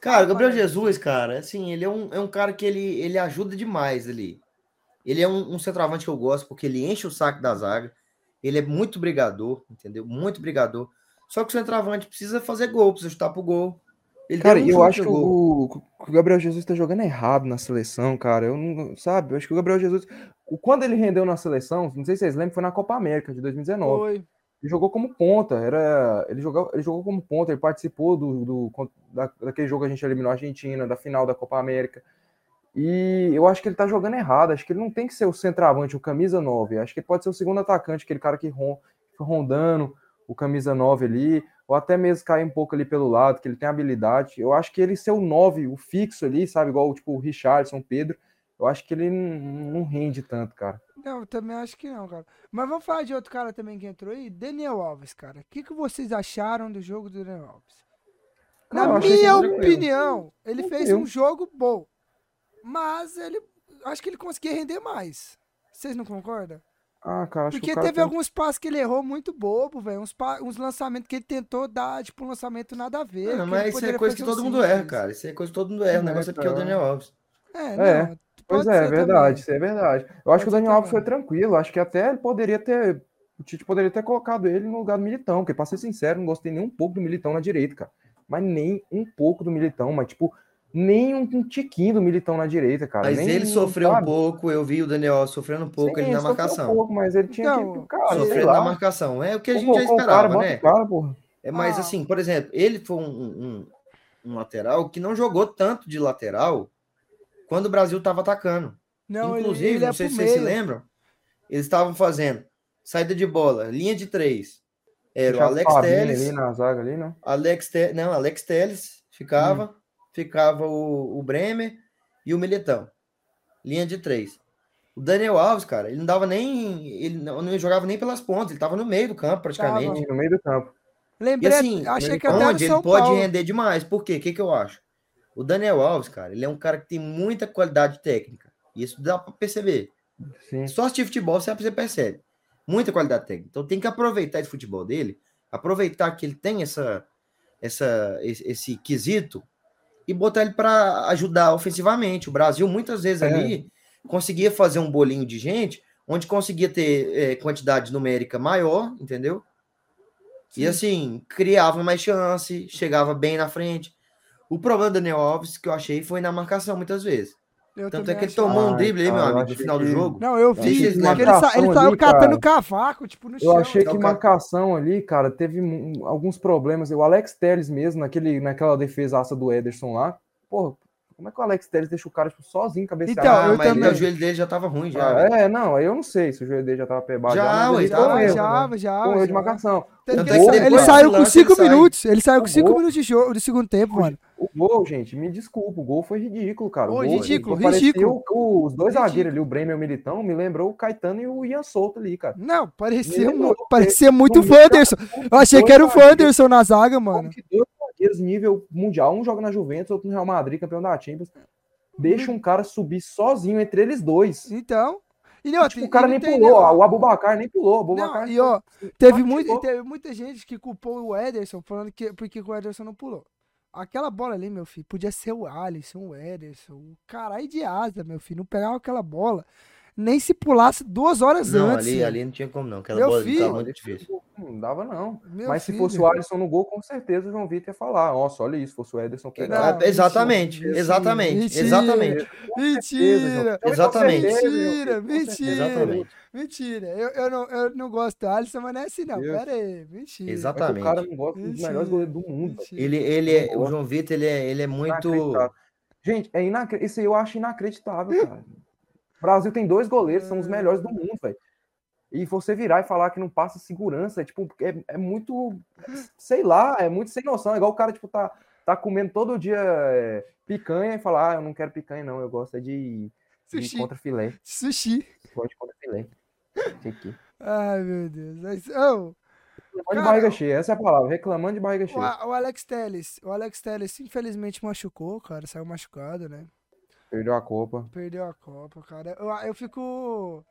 Cara, o Gabriel. Jesus, cara, assim, ele é um, é um cara que ele, ele ajuda demais ali. Ele é um, um centroavante que eu gosto, porque ele enche o saco da zaga. Ele é muito brigador, entendeu? Muito brigador. Só que o centroavante precisa fazer gol, precisa chutar pro gol. Ele Cara, eu acho que o, que o Gabriel Jesus tá jogando errado na seleção, cara. Eu não, sabe? Eu acho que o Gabriel Jesus, quando ele rendeu na seleção, não sei se vocês lembram, foi na Copa América de 2019. Foi. Ele jogou como ponta, era, ele jogou, ele jogou como ponta, ele participou do, do da, daquele jogo que a gente eliminou a Argentina, da final da Copa América. E eu acho que ele tá jogando errado, acho que ele não tem que ser o centroavante, o camisa 9. Acho que ele pode ser o segundo atacante, aquele cara que ron, rondando o camisa 9 ali, ou até mesmo cair um pouco ali pelo lado, que ele tem habilidade. Eu acho que ele ser o 9, o fixo ali, sabe, igual tipo o Richardson, Pedro, eu acho que ele não, rende tanto, cara. Não, eu também acho que não, cara. Mas vamos falar de outro cara também que entrou aí, Daniel Alves, cara. O que, que vocês acharam do jogo do Daniel Alves? Cara, Na minha opinião, ele fez um jogo bom. Mas ele. Acho que ele conseguia render mais. Vocês não concordam? Ah, cara, acho que Porque o cara teve tem- alguns passos que ele errou muito bobo, velho. Uns, pa- uns lançamentos que ele tentou dar, tipo, um lançamento nada a ver. Que ele mas isso é coisa que todo mundo erra, simples. cara. Isso é coisa que todo mundo erra. O É, negócio é porque é o cara. Daniel Alves. É, É, não. Pois é, é verdade, isso é verdade. Eu acho Pode que o Daniel Alves foi tranquilo. Acho que até ele poderia ter. O Tite poderia ter colocado ele no lugar do Militão, porque, pra ser sincero, não gostei nem um pouco do Militão na direita, cara. Mas nem um pouco do Militão, mas, tipo, nem um, um tiquinho do Militão na direita, cara. Mas nem, ele sofreu um sabe? pouco, eu vi o Daniel sofrendo um pouco Sim, ali na sofreu marcação. Um pouco, mas ele tinha Então, que. Cara, Sofrendo na marcação. É o que a gente Pô, já cara, esperava, bota né? cara, porra. É, mas Ah. assim, por exemplo, ele foi um, um- um lateral que não jogou tanto de lateral quando o Brasil estava atacando. Não, ele- Inclusive, ele, é não sei pro se vocês se lembram, eles estavam fazendo saída de bola, linha de três. Era o Alex Fabinho Telles, ali na zaga ali, não? Alex Te... não, Alex Telles ficava, Hum. Ficava o, o Bremer e o Militão. Linha de três. O Daniel Alves, cara, ele não dava nem. Ele não, não jogava nem pelas pontas, ele tava no meio do campo, praticamente. Sim, no meio do campo. E Lembrei, assim, achei que até era onde ele São pode Paulo. render demais. Por quê? O que, que eu acho? O Daniel Alves, cara, ele é um cara que tem muita qualidade técnica. Isso dá pra perceber. Sim. Só assistir futebol você você percebe. Muita qualidade técnica. Então tem que aproveitar esse futebol dele, aproveitar que ele tem essa, essa, esse, esse quesito e botar ele para ajudar ofensivamente. O Brasil muitas vezes É. ali conseguia fazer um bolinho de gente onde conseguia ter eh, quantidade numérica maior, entendeu? E Sim. assim, criava mais chance, chegava bem na frente. O problema do Daniel Alves, que eu achei, foi na marcação muitas vezes. Eu Tanto é que ele achei. tomou um drible aí, meu eu amigo, no achei final do que- jogo. Não, eu Achei vi. que Ele, sa- ele marcação saiu ali, catando cara. cavaco, tipo, no Eu chão. achei É o que marcação ali, cara, teve alguns problemas. O Alex Telles mesmo, naquele, naquela defesaça do Ederson lá. Porra, como é que o Alex Telles deixa o cara tipo, sozinho cabecear? Então, ah, eu mas também- o joelho dele já tava ruim, já. Ah, é, não, aí eu não sei se o joelho dele já tava pebado. Já, ué, já, Já, erro, já, né? já. De marcação. É ele, ele depois saiu com lance, 5 ele sai. minutos. Ele saiu com O 5 gol- minutos de jogo do segundo tempo, mano. O gol, gente, me desculpa, o gol foi ridículo, cara. O Foi gol, ridículo, gol ridículo. o- os dois Ridículo. zagueiros ali, o Bremer e o Militão, me lembrou o Caetano e o Ian Souto ali, cara. Não, parecia, lembrou, parecia muito o Wanderson. Eu achei que era o Wanderson na zaga, mano. Como que dois zagueiros nível mundial, um joga na Juventus, outro no Real Madrid, campeão da Champions, deixa um cara subir sozinho entre eles dois. Então. E, não, Tipo, o cara e nem pulou, ó, o Abubacar nem pulou. O Não, e ó, teve, muito, teve muita gente que culpou o Ederson, falando que porque que o Ederson não pulou. Aquela bola ali, meu filho, podia ser o Alisson, o Ederson, o caralho de asa, meu filho. Não pegava aquela bola, nem se pulasse duas horas Não, antes. ali, ali não tinha como não. Aquela Meu bola filho. tava muito difícil. Não dava, não. Meu Mas se filho. fosse o Alisson no gol, com certeza o João Vitor ia falar. Nossa, olha isso, fosse o Ederson pegar. Não, Ah, exatamente, mentira, exatamente, mentira. exatamente, Mentira! Exatamente. Mentira, mentira, exatamente, mentira. Eu, eu, não, eu não gosto do Alisson, mas não é assim, não. Deus. Pera aí, mentira. Exato. Mas o cara Exatamente. não gosta dos melhores goleiros do mundo. mentira. Ele, ele é, o. João Vitor, ele é, ele é muito. Gente, é inacre... isso aí eu acho inacreditável, cara. O Brasil tem dois goleiros, são os melhores do mundo, velho. E você virar e falar que não passa segurança, é tipo, é, é muito, sei lá, é muito sem noção. É igual o cara, tipo, tá, tá comendo todo dia é, picanha e falar, ah, eu não quero picanha, não, eu gosto é de, de Sushi. contra filé. Sushi. Gosto de contra filé. Ai, meu Deus. Mas, oh, Reclamando Cara, de barriga cheia, essa é a palavra, reclamando de barriga o, cheia. A- o Alex Telles, o Alex Telles infelizmente machucou, cara, saiu machucado, né? Perdeu a Copa. Perdeu a Copa, cara. Eu, eu fico.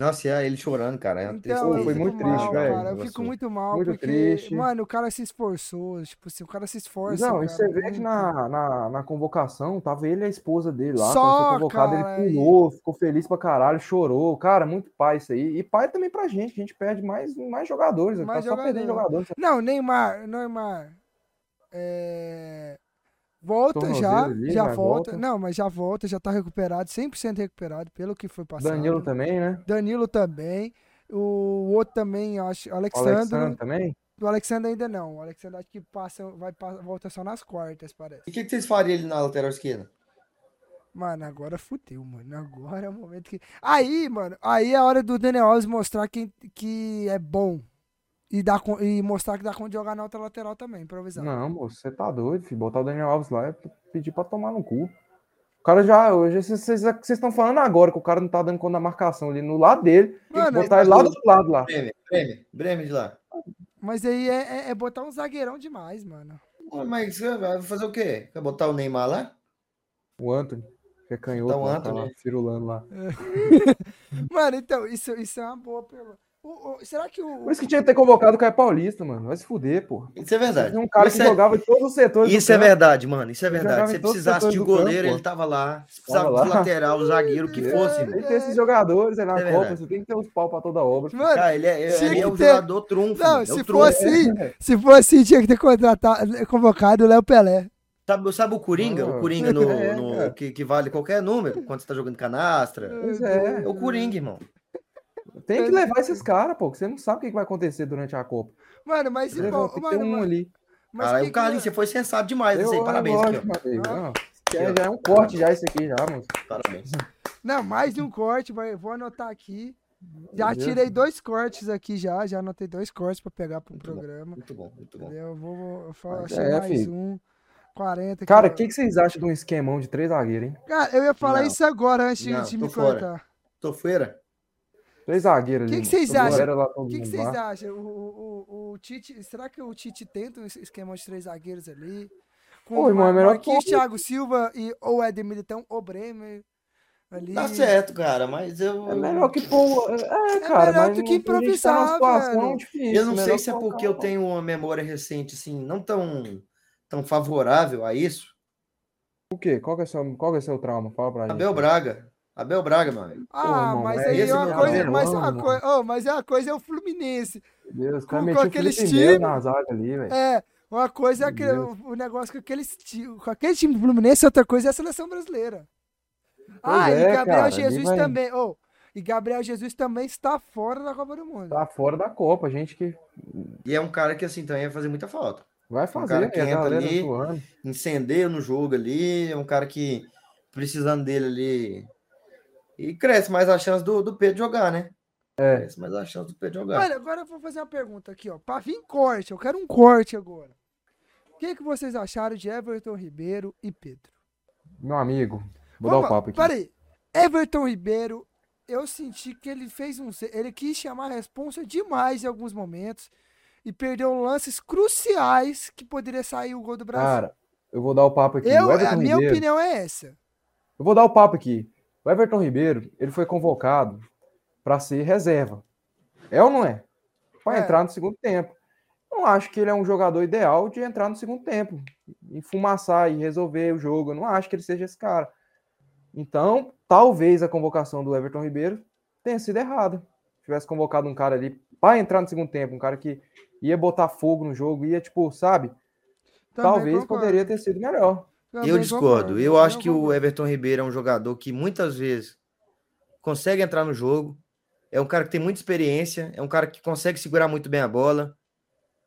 Nossa, e aí ele chorando, cara. É Então, Pô, foi muito mal, triste, velho. cara. Eu fico muito mal, muito porque, triste. mano, o cara se esforçou. Tipo assim, o cara se esforça. Não, e cara, você vê que na, na, na convocação tava ele e a esposa dele lá. Só, convocado, cara, ele pulou, ficou feliz pra caralho, chorou. Cara, muito pai isso aí. E pai também pra gente, que a gente perde mais, mais jogadores. Mais tá só perdendo jogador. jogadores. Não, Neymar, Neymar. É... Volta Tornozelo já, ali, já volta. volta. Não, mas já volta, já tá recuperado, 100% recuperado pelo que foi passado. Danilo também, né? Danilo também. O outro também, eu acho, O Alexandre. Alexandre também. O Alexandre ainda não. O Alexandre acho que passa, vai, volta só nas quartas, parece. E o que, que vocês fariam ele na lateral esquerda? Mano, agora fudeu, mano. Agora é o momento que. Aí, mano, aí é a hora do Daniel Alves mostrar quem, que é bom. E, dar, e mostrar que dá conta de jogar na outra lateral também, improvisar. Não, moço, você tá doido, filho. Botar o Daniel Alves lá é pedir pra tomar no cu. O cara já, hoje, vocês vocês estão falando agora que o cara não tá dando conta da marcação ali no lado dele. Tem que Mano, botar ele lá do outro lado lá. Bremer, Bremer, Bremer de lá. Mas aí é, é- é botar um zagueirão demais, mano. Mas você vai fazer o quê? Quer botar o Neymar lá? O Anthony, que é canhoto, Tá o lá, Anthony. tá lá, firulando lá. Mano, então, isso, isso é uma boa pergunta. O- o- será que o. Por isso que tinha que ter convocado o Caio Paulista, mano. Vai se fuder, pô. Isso é verdade. Tinha um cara Isso que é- jogava em todos os setores. do Isso é campo. verdade, mano. Isso é verdade. Se precisasse de goleiro, campo, ele tava lá. Se precisava Tava de lá. lateral, zagueiro, o que É, fosse. Tem que ter esses jogadores aí na É Copa. Você tem que ter os pau pra toda obra. Mano, Cara, ele é, ele é o ter- jogador trunfo. Não, é se trunfo. fosse, assim, se for assim, tinha que ter contratado, convocado o Léo Pelé. Sabe, sabe o Coringa? Ah, O Coringa no, é, no- que, que vale qualquer número quando você tá jogando canastra. Pois é. É o Coringa, irmão. Tem que levar esses caras, pô, que você não sabe o que vai acontecer durante a Copa. Mano, mas igual. Mano, um mas, ali. mas Caralho, que Carlinhos, você foi sensato demais. Eu, isso aí. Parabéns, aqui, lógico, Matheus. Ah. Não, que é- já é um corte já isso aqui já, mano. ó. Parabéns. Não, mais de um corte, vai, vou anotar aqui. Já tirei dois cortes aqui já, já anotei dois cortes pra pegar pro Muito bom. programa. Muito bom, muito bom. Entendeu? Eu vou, vou eu falo, Mas é, mais filho. um. 40 aqui, Cara, ó. o que, que vocês acham de um esquemão de três zagueiros, hein? Cara, eu ia falar Não. isso agora antes de, Não, de me fora. cortar. Tô fora? Três zagueiros Que ali. que vocês acham? O que, vocês acham? O, o, o, o Tite, será que o Tite tenta um es- esquema de três zagueiros ali? Com Pô, irmão, é melhor que- Thiago Silva e ou Éder Militão ou Bremer ali. Tá certo, cara, mas eu. É melhor que pôr. É, cara, melhor mas do que tá improvisar, velho. difícil. Eu não sei se é porque eu tenho uma memória recente, assim, não tão, tão favorável a isso. O quê? Qual que é o seu, qual que é o seu trauma? Fala pra gente. Abel Braga. Abel Braga, meu amigo. Ah, irmão, mas é aí é uma coisa, mas é uma coisa, oh, mas é uma coisa é o Fluminense. Meu Deus, com- com aqueles times-. É, uma coisa é aquele, o, negócio com aqueles com aquele time do Fluminense, outra coisa é a seleção brasileira. ah, é, e Gabriel cara, Jesus vai- também. Oh, e Gabriel Jesus também está fora da Copa do Mundo. Tá fora da Copa, a gente que E é um cara que, assim, também ia fazer muita falta. vai Um fazer, cara né? que entra galera ali. Incendeia no jogo ali. É um cara que, precisando dele ali. E cresce mais a chance do, do Pedro jogar, né? É. Cresce mais a chance do Pedro jogar. Olha, agora eu vou fazer uma pergunta aqui, ó. Pra vir corte, eu quero um corte agora. O que, que vocês acharam de Everton Ribeiro e Pedro? Meu amigo, vou dar o papo aqui. Peraí. Everton Ribeiro, eu senti que ele fez um. Ele quis chamar a responsa demais em alguns momentos e perdeu lances cruciais que poderia sair o gol do Brasil. Cara, eu vou dar o papo aqui. eu, a minha Ribeiro, opinião é essa. Eu vou dar o papo aqui. O Everton Ribeiro, ele foi convocado para ser reserva. É ou não é? Para É. entrar no segundo tempo. Não acho que ele é um jogador ideal de entrar no segundo tempo, enfumaçar e resolver o jogo. Eu não acho que ele seja esse cara. Então, talvez a convocação do Everton Ribeiro tenha sido errada. Tivesse convocado um cara ali para entrar no segundo tempo, um cara que ia botar fogo no jogo, ia tipo, sabe? Também talvez concordo. poderia ter sido melhor. Também Eu discordo. Eu acho que o. Everton Ribeiro é um jogador que muitas vezes consegue entrar no jogo. É um cara que tem muita experiência, é um cara que consegue segurar muito bem a bola.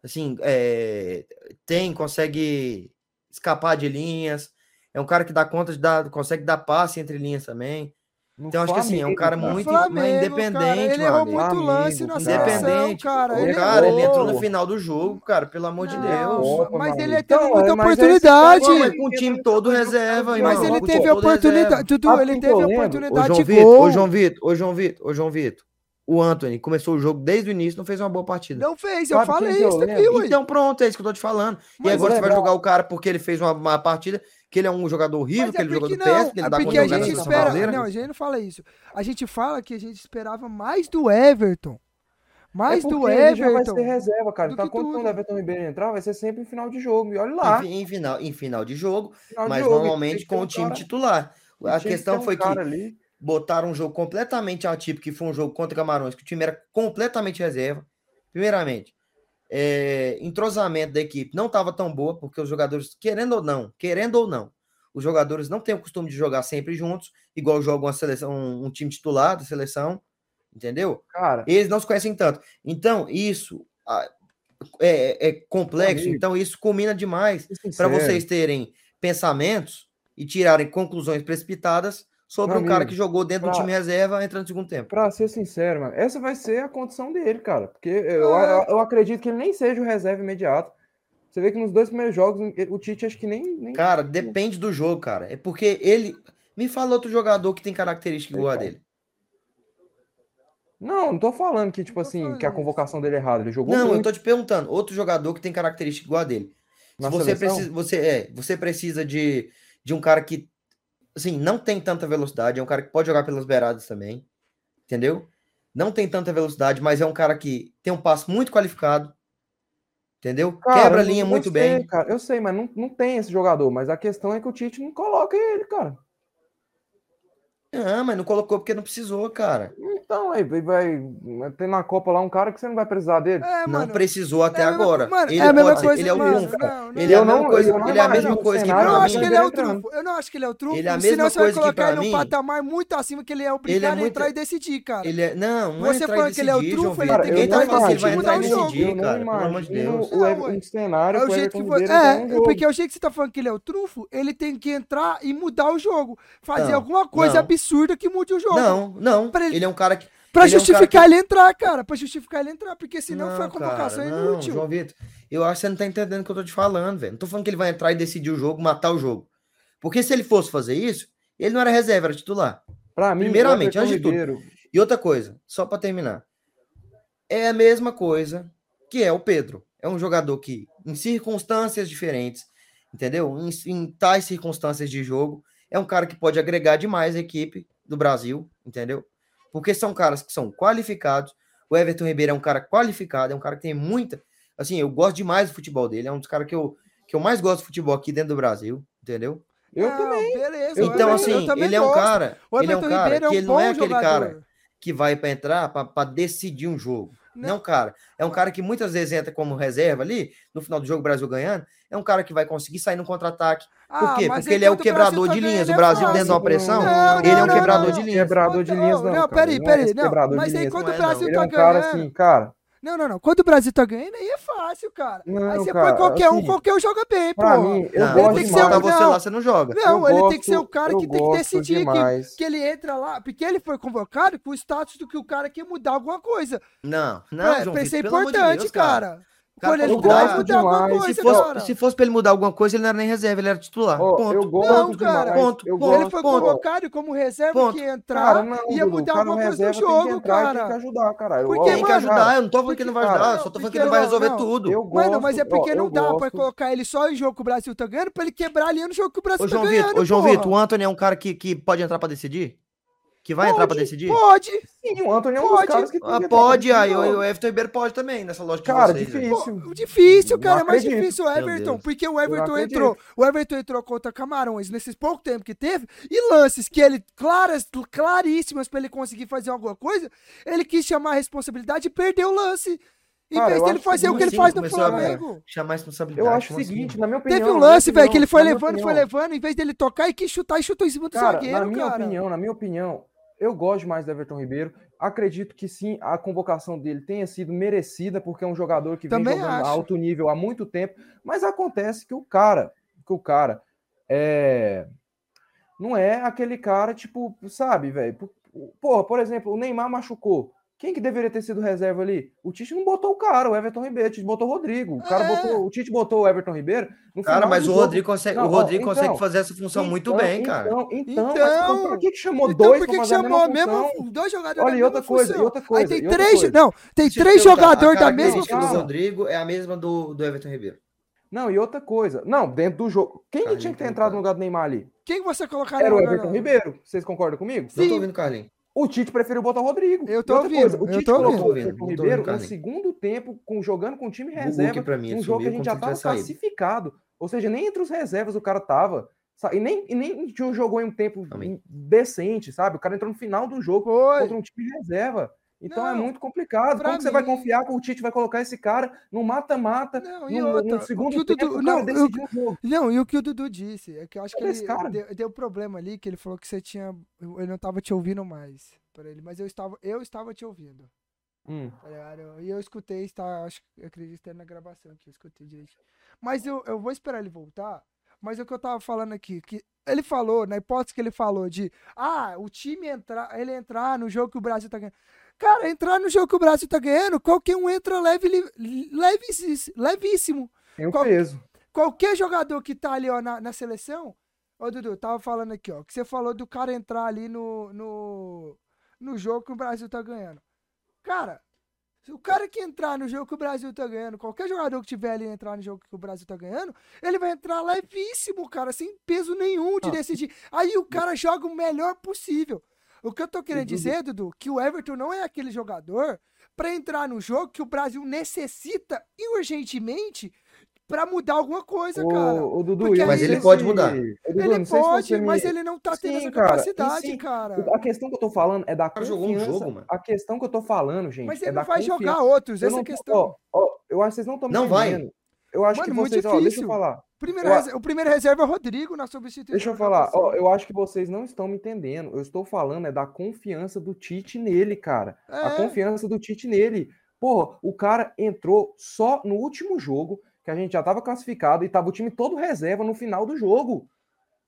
Assim, é, tem, consegue escapar de linhas. É um cara que dá conta de dar, consegue dar passe entre linhas também. No Então, acho que assim, é um Flamengo, cara cara. muito Flamengo, mas independente, cara, ele errou muito Flamengo, lance na cara. seleção, Independente. cara. o Ele cara, ele entrou no final do jogo, cara, pelo amor de Não, Deus. Opa, mas ele teve Então, muita é, mas é esse oportunidade. Mas com o time todo reserva, Mas irmão. ele Com o teve oportunidade. Dudu, Sabe ele teve oportunidade Ô, João de Vitor, gol. ô João Vitor, ô João Vitor, ô João Vitor. o Anthony começou o jogo desde o início, não fez uma boa partida. Não fez, eu Sabe falei isso aqui. Então pronto, é isso que eu tô te falando. e Mas agora eu você vai jogar o cara porque ele fez uma, uma partida, que ele é um jogador horrível, Mas que é ele jogou do PS, que ele é dá porque a de gente espera. brasileira. Não, a gente não fala isso. A gente fala que a gente esperava mais do Everton. Mais é do porque ele já vai Everton. ser reserva, cara. Então, que quando tudo. o Everton Ribeiro entrar, vai ser sempre em final de jogo. E olha lá. Em, em final, em final de jogo, final de mas jogo, normalmente que com um o time cara- titular. A que questão um foi que cara ali. botaram um jogo completamente atípico, que foi um jogo contra Camarões, que o time era completamente reserva. Primeiramente, é, entrosamento da equipe não estava tão boa, porque os jogadores, querendo ou não, querendo ou não, os jogadores não têm o costume de jogar sempre juntos, igual jogam uma seleção, um, um time titular da seleção, entendeu? Cara, Eles não se conhecem tanto. Então, isso é, é complexo, Amigo. então isso combina demais para vocês terem pensamentos e tirarem conclusões precipitadas sobre Meu um cara amigo, que jogou dentro do pra- time reserva entrando no segundo tempo. Pra ser sincero, mano, essa vai ser a condição dele, cara. Porque eu, Ah. eu, eu acredito que ele nem seja o reserva imediato. Você vê que nos dois primeiros jogos, o Tite acho que nem. nem... Cara, depende do jogo, cara. É porque ele. Me fala outro jogador que tem característica igual a Então. dele. Não, não tô falando que, tipo assim, que a convocação dele é errada. Ele jogou Não, eu muito tô te perguntando. Outro jogador que tem característica igual a dele. na Se você seleção. precisa, você é, você precisa de, de um cara que assim, não tem tanta velocidade, é um cara que pode jogar pelas beiradas também, entendeu? Não tem tanta velocidade, mas é um cara que tem um passo muito qualificado, entendeu? Cara, Quebra a linha muito sei, bem. Cara, eu sei, mas não, não tem esse jogador. Mas a questão é que o Tite não coloca ele, cara. Ah, mas não colocou porque não precisou, cara. Então, aí vai, vai tem na Copa lá um cara que você não vai precisar dele. É, não mano, precisou até é a mesma- agora. mano, ele é a mesma pode ser- coisa, ele é o mano, trunfo. não, não. Ele é a não- mesma coisa, eu não ele é a mesma imagino coisa que cenário, Eu não pra acho mim. que ele é o trunfo. Eu não acho que ele é o trunfo. Ele é a senão mesma você vai coisa colocar pra ele num mim- patamar muito acima que ele é obrigado a muito- entrar e decidir, cara. Ele é, não, não é Você falando que ele é o trunfo, ele tem que entrar e ele decidir, entrar e mudar o jogo. decidir, eu não cara. Pelo amor de Deus. Não, um cenário É o jeito que você. É, jogo. porque o jeito que você tá falando que ele é o trunfo, ele tem que entrar e mudar o jogo. Fazer Não, alguma coisa não. Absurda que mude o jogo. Não, não. Pra ele- Ele é um cara que. Pra ele é um justificar que- ele entrar, cara. Pra justificar ele entrar. Porque senão foi a Não, convocação cara, não, inútil. João Vitor, eu acho que você não tá entendendo o que eu tô te falando, velho. Não tô falando que ele vai entrar e decidir o jogo, matar o jogo. Porque se ele fosse fazer isso, ele não era reserva, era titular. Pra mim, Primeiramente, antes de tudo, E outra coisa, só pra terminar. É a mesma coisa que é o Pedro. É um jogador que, em circunstâncias diferentes, entendeu? Em, em tais circunstâncias de jogo, é um cara que pode agregar demais a equipe do Brasil, entendeu? Porque são caras que são qualificados. O Everton Ribeiro é um cara qualificado, é um cara que tem muita. Assim, eu gosto demais do futebol dele. É um dos caras que eu, que eu mais gosto de futebol aqui dentro do Brasil, entendeu? eu Não, também. Beleza, Então, Everton- eu assim, também ele é um gosto. cara. Ele é um cara Ribeiro é que um ele não é aquele jogador. cara que vai para entrar para decidir um jogo. Não. Não, cara. É um cara que muitas vezes entra como reserva ali, no final do jogo, o Brasil ganhando. É um cara que vai conseguir sair no contra-ataque. Por Ah, quê? Porque ele é o quebrador tá de linhas. ganhando, O Brasil, dentro de uma pressão, Não, ele é um quebrador de linhas. Quebrador de linhas, não. não, peraí, é peraí, Mas de aí quando o é, Brasil não. Ele é tá um cara ganhando. assim, cara. Não, não, não. Quando o Brasil tá ganhando, aí é fácil, cara. Não, aí você cara, põe qualquer um, assim, qualquer um joga bem, pô. Pra mim, eu Não, ele gosto tem que se ser botar o- demais. você não. lá, você não joga. Não, Eu ele tem que ser o gosto- cara que tem que gosto decidir que, que ele entra lá, porque ele foi convocado com o status do que o cara quer mudar alguma coisa. Não, não, é, João é Vitor, pelo amor de importante, Deus, cara. Cara, Ele eu gosto demais. coisa, Se fosse, cara. se fosse pra ele mudar alguma coisa, ele não era nem reserva, ele era titular. Ó, Ponto. eu gosto Não, cara. demais. Ponto, eu ponto. gosto, ele foi ponto. convocado como reserva Ponto. que ia entrar, Cara, não, ia mudar cara alguma coisa no reserva tem que jogo, entrar e Tem que cara. ajudar, cara. Porque, Ó, Tem que ajudar, eu não tô falando que ele não vai porque, ajudar, cara, só tô falando porque que ele não vai não, resolver não. tudo. Eu Mano, mas é gosto, porque ó, não eu dá pra gosto. colocar ele só em jogo que o Brasil tá ganhando pra ele quebrar ali no jogo que o Brasil Ô, tá João ganhando, ô, João. Vitor, o Anthony é um cara que, que pode entrar pra decidir? Que vai entrar pra Pode, decidir? Pode. Sim, o Antônio é um Pode. dos caras que tem Ah, pode, entrar aí decidir o, Everton Ribeiro pode também, nessa lógica Cara, de vocês. difícil. Pô, difícil, cara, é mais difícil o Everton, porque o Everton entrou, o Everton entrou contra Camarões nesses pouco tempo que teve, e lances que ele, claras, claríssimas pra ele conseguir fazer alguma coisa, ele quis chamar a responsabilidade e perdeu o lance. Em Cara, vez eu dele acho que fazer o que ele assim faz no Flamengo. Chamar a responsabilidade. Eu acho o assim? seguinte, na minha opinião. Teve um lance, velho, que ele foi levando, foi levando, em vez dele tocar e quis chutar e chutou em cima do Cara, zagueiro, na minha cara. opinião, na minha opinião, eu gosto mais do Everton Ribeiro. Acredito que sim, a convocação dele tenha sido merecida, porque é um jogador que Também vem jogando acho. a alto nível há muito tempo. Mas acontece que o cara, que o cara é não é aquele cara tipo, sabe, velho? Porra, por exemplo, o Neymar machucou. Quem que deveria ter sido reserva ali? O Tite não botou o cara, o Everton Ribeiro. O Tite botou o Rodrigo. O, cara É. botou, o Tite botou o Everton Ribeiro no Cara, final mas o jogo. Rodrigo consegue, Não, o ó, Rodrigo consegue então, fazer essa função muito Então, bem, cara. Então, então, Então- mas por que que chamou Então dois por que que chamou mesma mesmo função? dois jogadores Olha, da e outra mesma coisa, e função? outra coisa, Aí tem e outra três, coisa. não, tem Deixa três perguntar, jogadores da mesma característica do função. Rodrigo é a mesma do, do Everton Ribeiro. Não, e outra coisa. Não, dentro do jogo. Quem que tinha que ter entrado no lugar do Neymar ali? Quem você colocaria Era o no lugar Everton Ribeiro. Vocês concordam comigo? Não Sim. tô ouvindo o Carlinhos. O Tite preferiu botar o Rodrigo. Eu tô outra ouvindo, coisa, o eu Tite tô colocou ouvindo. o Ribeiro no segundo tempo, com, jogando com o time reserva, pra mim, ele um jogo que a gente já saído. classificado. Ou seja, nem entre os reservas o cara tava. E nem, e nem jogou em um tempo Amém. decente, sabe? O cara entrou no final do jogo Foi. contra um time reserva. Então é Não, muito complicado. Como que você vai mim- confiar que o Tite vai colocar esse cara no mata-mata, Não, e no, no segundo que o tempo, Dudu- o cara não, eu- jogo? Não, e o que o Dudu disse, é que eu acho que Cadê ele cara? deu, deu problema ali, que ele falou que você tinha. Ele não tava te ouvindo mais para ele, mas eu estava, eu estava te ouvindo. Hum. tá? E eu escutei, está, acho, eu acredito que na gravação aqui, eu escutei direito. Mas eu, eu vou esperar ele voltar. Mas o que eu tava falando aqui, que ele falou, na hipótese que ele falou de ah, o time entrar, ele entrar no jogo que o Brasil tá ganhando. Cara, entrar no jogo que o Brasil tá ganhando, qualquer um entra leve, levíssimo, levíssimo. Tem o Qual- peso. Qualquer jogador que tá ali, ó, na, na seleção. Ô, Dudu, tava falando aqui, ó, que você falou do cara entrar ali no, no, no jogo que o Brasil tá ganhando. Cara, o cara que entrar no jogo que o Brasil tá ganhando, qualquer jogador que tiver ali entrar no jogo que o Brasil tá ganhando, ele vai entrar levíssimo, cara, sem peso nenhum de decidir. Aí o cara joga o melhor possível. O que eu tô querendo dizer, Dudu, que o Everton não é aquele jogador pra entrar no jogo que o Brasil necessita urgentemente pra mudar alguma coisa, cara. Ô, Dudu, Porque Mas ele pode mudar. Ele se pode, você me- mas ele não tá tendo Sim, essa e capacidade, sim, cara. A questão que eu tô falando é da cara jogou um confiança. jogo, mano. A questão que eu tô falando, gente, Mas é ele da não vai confiança. jogar outros, Eu essa é não a tô- questão. ó, ó, eu acho que vocês não estão me Não vai. Eu acho Mano, que vocês, ó, deixa eu falar. Primeiro Eu- rese- O primeiro reserva é o Rodrigo na substituição. Deixa eu falar, ó, eu acho que vocês não estão me entendendo. Eu estou falando é da confiança do Tite nele, cara. A É. confiança do Tite nele. Porra, o cara entrou só no último jogo, que a gente já estava classificado e tava o time todo reserva no final do jogo.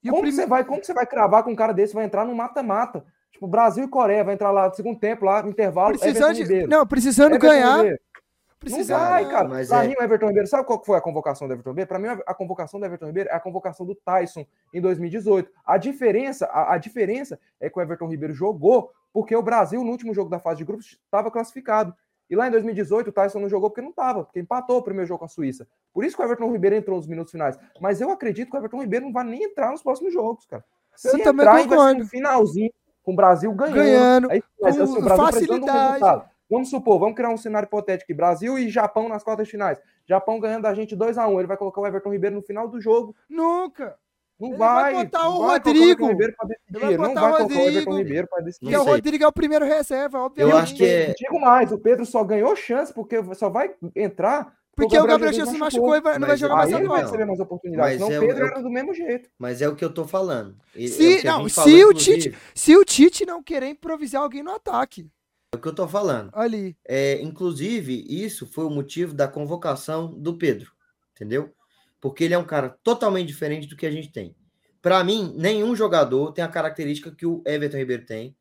E como, que prime- você vai, como você vai cravar com um cara desse vai entrar no mata-mata? Tipo, Brasil e Coreia vai entrar lá no segundo tempo, lá no intervalo, Precisando de... Não, precisando Everton ganhar. Ribeiro. Não Precisando vai, cara. Mas pra é- mim, o Everton Ribeiro, sabe qual foi a convocação do Everton Ribeiro? Pra mim, a convocação do Everton Ribeiro é a convocação do Tyson em 2018. A diferença, a, a diferença é que o Everton Ribeiro jogou porque o Brasil, no último jogo da fase de grupos, estava classificado. E lá em 2018, o Tyson não jogou porque não estava, porque empatou o primeiro jogo com a Suíça. Por isso que o Everton Ribeiro entrou nos minutos finais. Mas eu acredito que o Everton Ribeiro não vai nem entrar nos próximos jogos, cara. Se Eu também entrar, aí vai ser concordo. no finalzinho, com o Brasil ganhando. Ganhando, Aí, mas, com assim, o Brasil um facilidade. Vamos supor, vamos criar um cenário hipotético aqui. Brasil e Japão nas quartas finais. Japão ganhando da gente 2x1. Ele vai colocar o Everton Ribeiro no final do jogo. Nunca. Não Ele vai vai. botar não o vai Rodrigo. Ele vai não botar vai o colocar o Everton. Ribeiro pra decidir. Porque o. Rodrigo é o primeiro reserva, obviamente. Eu acho que é- Digo mais, o Pedro só ganhou chance porque só vai entrar. Porque o Gabriel Jesus machucou e vai- não vai jogar mais Aí ele vai agora. receber mais oportunidades. Mas Senão é Pedro o- era do mesmo jeito. Mas é o que eu tô falando. Se- é o a não, se Tite- Se o Tite não querer improvisar alguém no ataque É o que eu tô falando. ali. É, inclusive, isso foi o motivo da convocação do Pedro, entendeu? Porque ele é um cara totalmente diferente do que a gente tem. Para mim, nenhum jogador tem a característica que o Everton Ribeiro tem,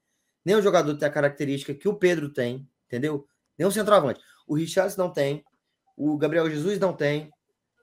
nenhum jogador tem a característica que o Pedro tem, entendeu? Nenhum centroavante. O Richards não tem, o Gabriel Jesus não tem,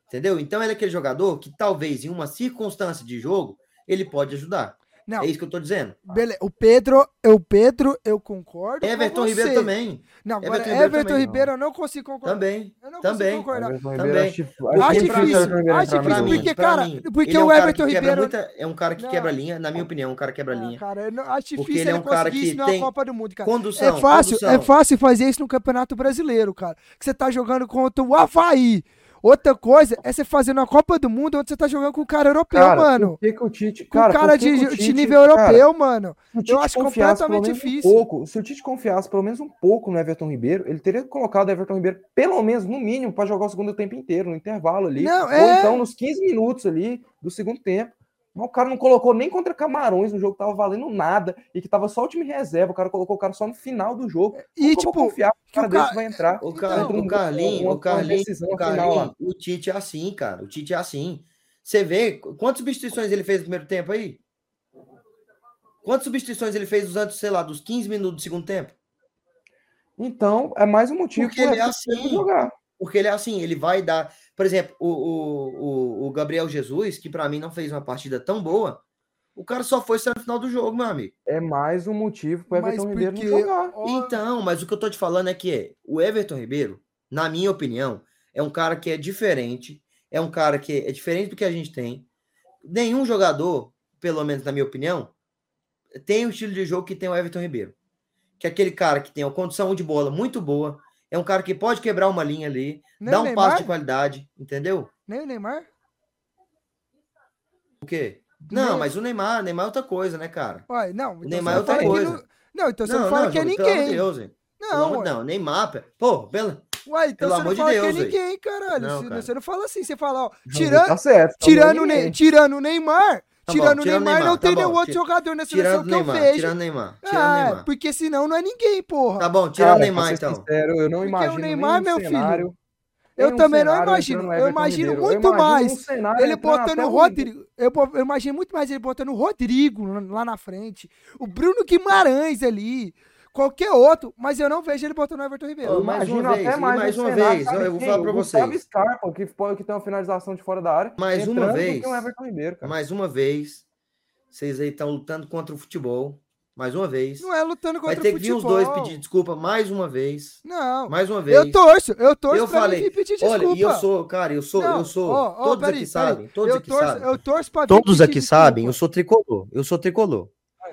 entendeu? Então ele é aquele jogador que talvez em uma circunstância de jogo ele pode ajudar. Não, É isso que eu tô dizendo. beleza. O Pedro, o Pedro, eu concordo. com Everton você. Ribeiro também. Não, agora Everton Everton, Ribeiro também. Ribeiro eu não consigo concordar. Também. Eu não Também. consigo concordar. Everton Também. Acho, Acho acho difícil, Everton acho difícil, porque, cara, mim, porque é o um cara Everton Ribeiro- muita- é um cara que Não. quebra linha, na minha opinião, é um cara que quebra linha. cara, eu não, acho Porque difícil ele ele, é um cara conseguir que isso na tem Copa do Mundo, cara. Condução, É fácil, condução. é fácil fazer isso no Campeonato Brasileiro, cara. Que você tá jogando contra o Havaí. Outra coisa é você fazer na Copa do Mundo onde você tá jogando com o cara europeu, Cara, mano. por que o Tite, Com cara, o cara de, o de Tite- nível cara, europeu, mano. Se o Eu Tite acho completamente difícil. Um pouco, se o Tite confiasse pelo menos um pouco no Everton Ribeiro, ele teria colocado o Everton Ribeiro, pelo menos, no mínimo, para jogar o segundo tempo inteiro, no intervalo ali. Não, Ou é. então nos 15 minutos ali do segundo tempo. Mas o cara não colocou nem contra Camarões, no jogo que tava valendo nada, e que tava só o time reserva. O cara colocou o cara só no final do jogo. E, eu vou tipo, confiar o cara o vai entrar. O, Car... Então, o Carlinho, o Carlinho, o Carlinho, o Tite é assim, cara. O Tite é assim. Você vê quantas substituições ele fez no primeiro tempo aí? Quantas substituições ele fez durante, sei lá, dos 15 minutos do segundo tempo? Então, é mais um motivo Porque ele é assim. jogar. Porque ele é assim, ele vai dar. Por exemplo, o, o, o, Gabriel Jesus, que pra mim não fez uma partida tão boa, o cara só foi ser no final do jogo, meu amigo. É mais um motivo pro Mas Everton Ribeiro porque- não jogar. Então, mas o que eu tô te falando é que o Everton Ribeiro, na minha opinião, é um cara que é diferente, é um cara que é diferente do que a gente tem. Nenhum jogador, pelo menos na minha opinião, tem o estilo de jogo que tem o Everton Ribeiro. Que é aquele cara que tem uma condição de bola muito boa, é um cara que pode quebrar uma linha ali, Nem dar o um Neymar? passo de qualidade, entendeu? Nem o Neymar? O quê? Não, Nem- mas o Neymar, Neymar é outra coisa, né, cara? Ué, não. então Neymar você é outra fala coisa. Não, não, então você não, fala que é Júlio, pelo amor de ninguém. Deus, hein? Pelo Não, ué. não, Neymar, pô, pela, Ué, então Pelo você amor não de fala que é Deus, ninguém, caralho. Não, Você- cara. Você não fala assim, você fala, ó, Não, tirando, tá certo. tá tirando, o Ne- tirando o Neymar, tirando o tirando o Neymar, Neymar, não tá tem bom, nenhum outro jogador na seleção tirando que eu vejo. tirando o Neymar, tirando o Ah, Neymar. porque senão não é ninguém, porra. Tá bom, tirando Neymar, então. sincero, eu não Porque o imagino Neymar, meu filho, eu também não imagino. Eu imagino Ribeiro. Eu muito imagino mais um Ele botando o Rodrigo. Eu, eu imagino muito mais ele botando o Rodrigo lá- lá na frente. O Bruno Guimarães ali. Qualquer outro. Mas eu não vejo ele botando o Everton Ribeiro. Eu mais imagino uma até vez, mais, mais um uma vez, sabe eu vou falar pra O Gustavo vocês. Scarpa, que, que tem uma finalização de fora da área. Mais uma vez. um Ribeiro, cara. Mais uma vez, vocês aí estão lutando contra o futebol. Mais uma vez. Não é lutando contra Vai ter o que vir futebol. os dois pedir desculpa mais uma vez. Não. Mais uma vez. Eu torço. Eu torço Eu pra falei, pedir desculpa. Olha, e eu sou, cara, eu sou, Não, eu sou. ó, ó, todos peraí, aqui peraí. sabem, todos eu aqui torço, sabem. Eu torço pra Todos aqui sabem, eu desculpa. sou tricolor. Eu sou tricolor.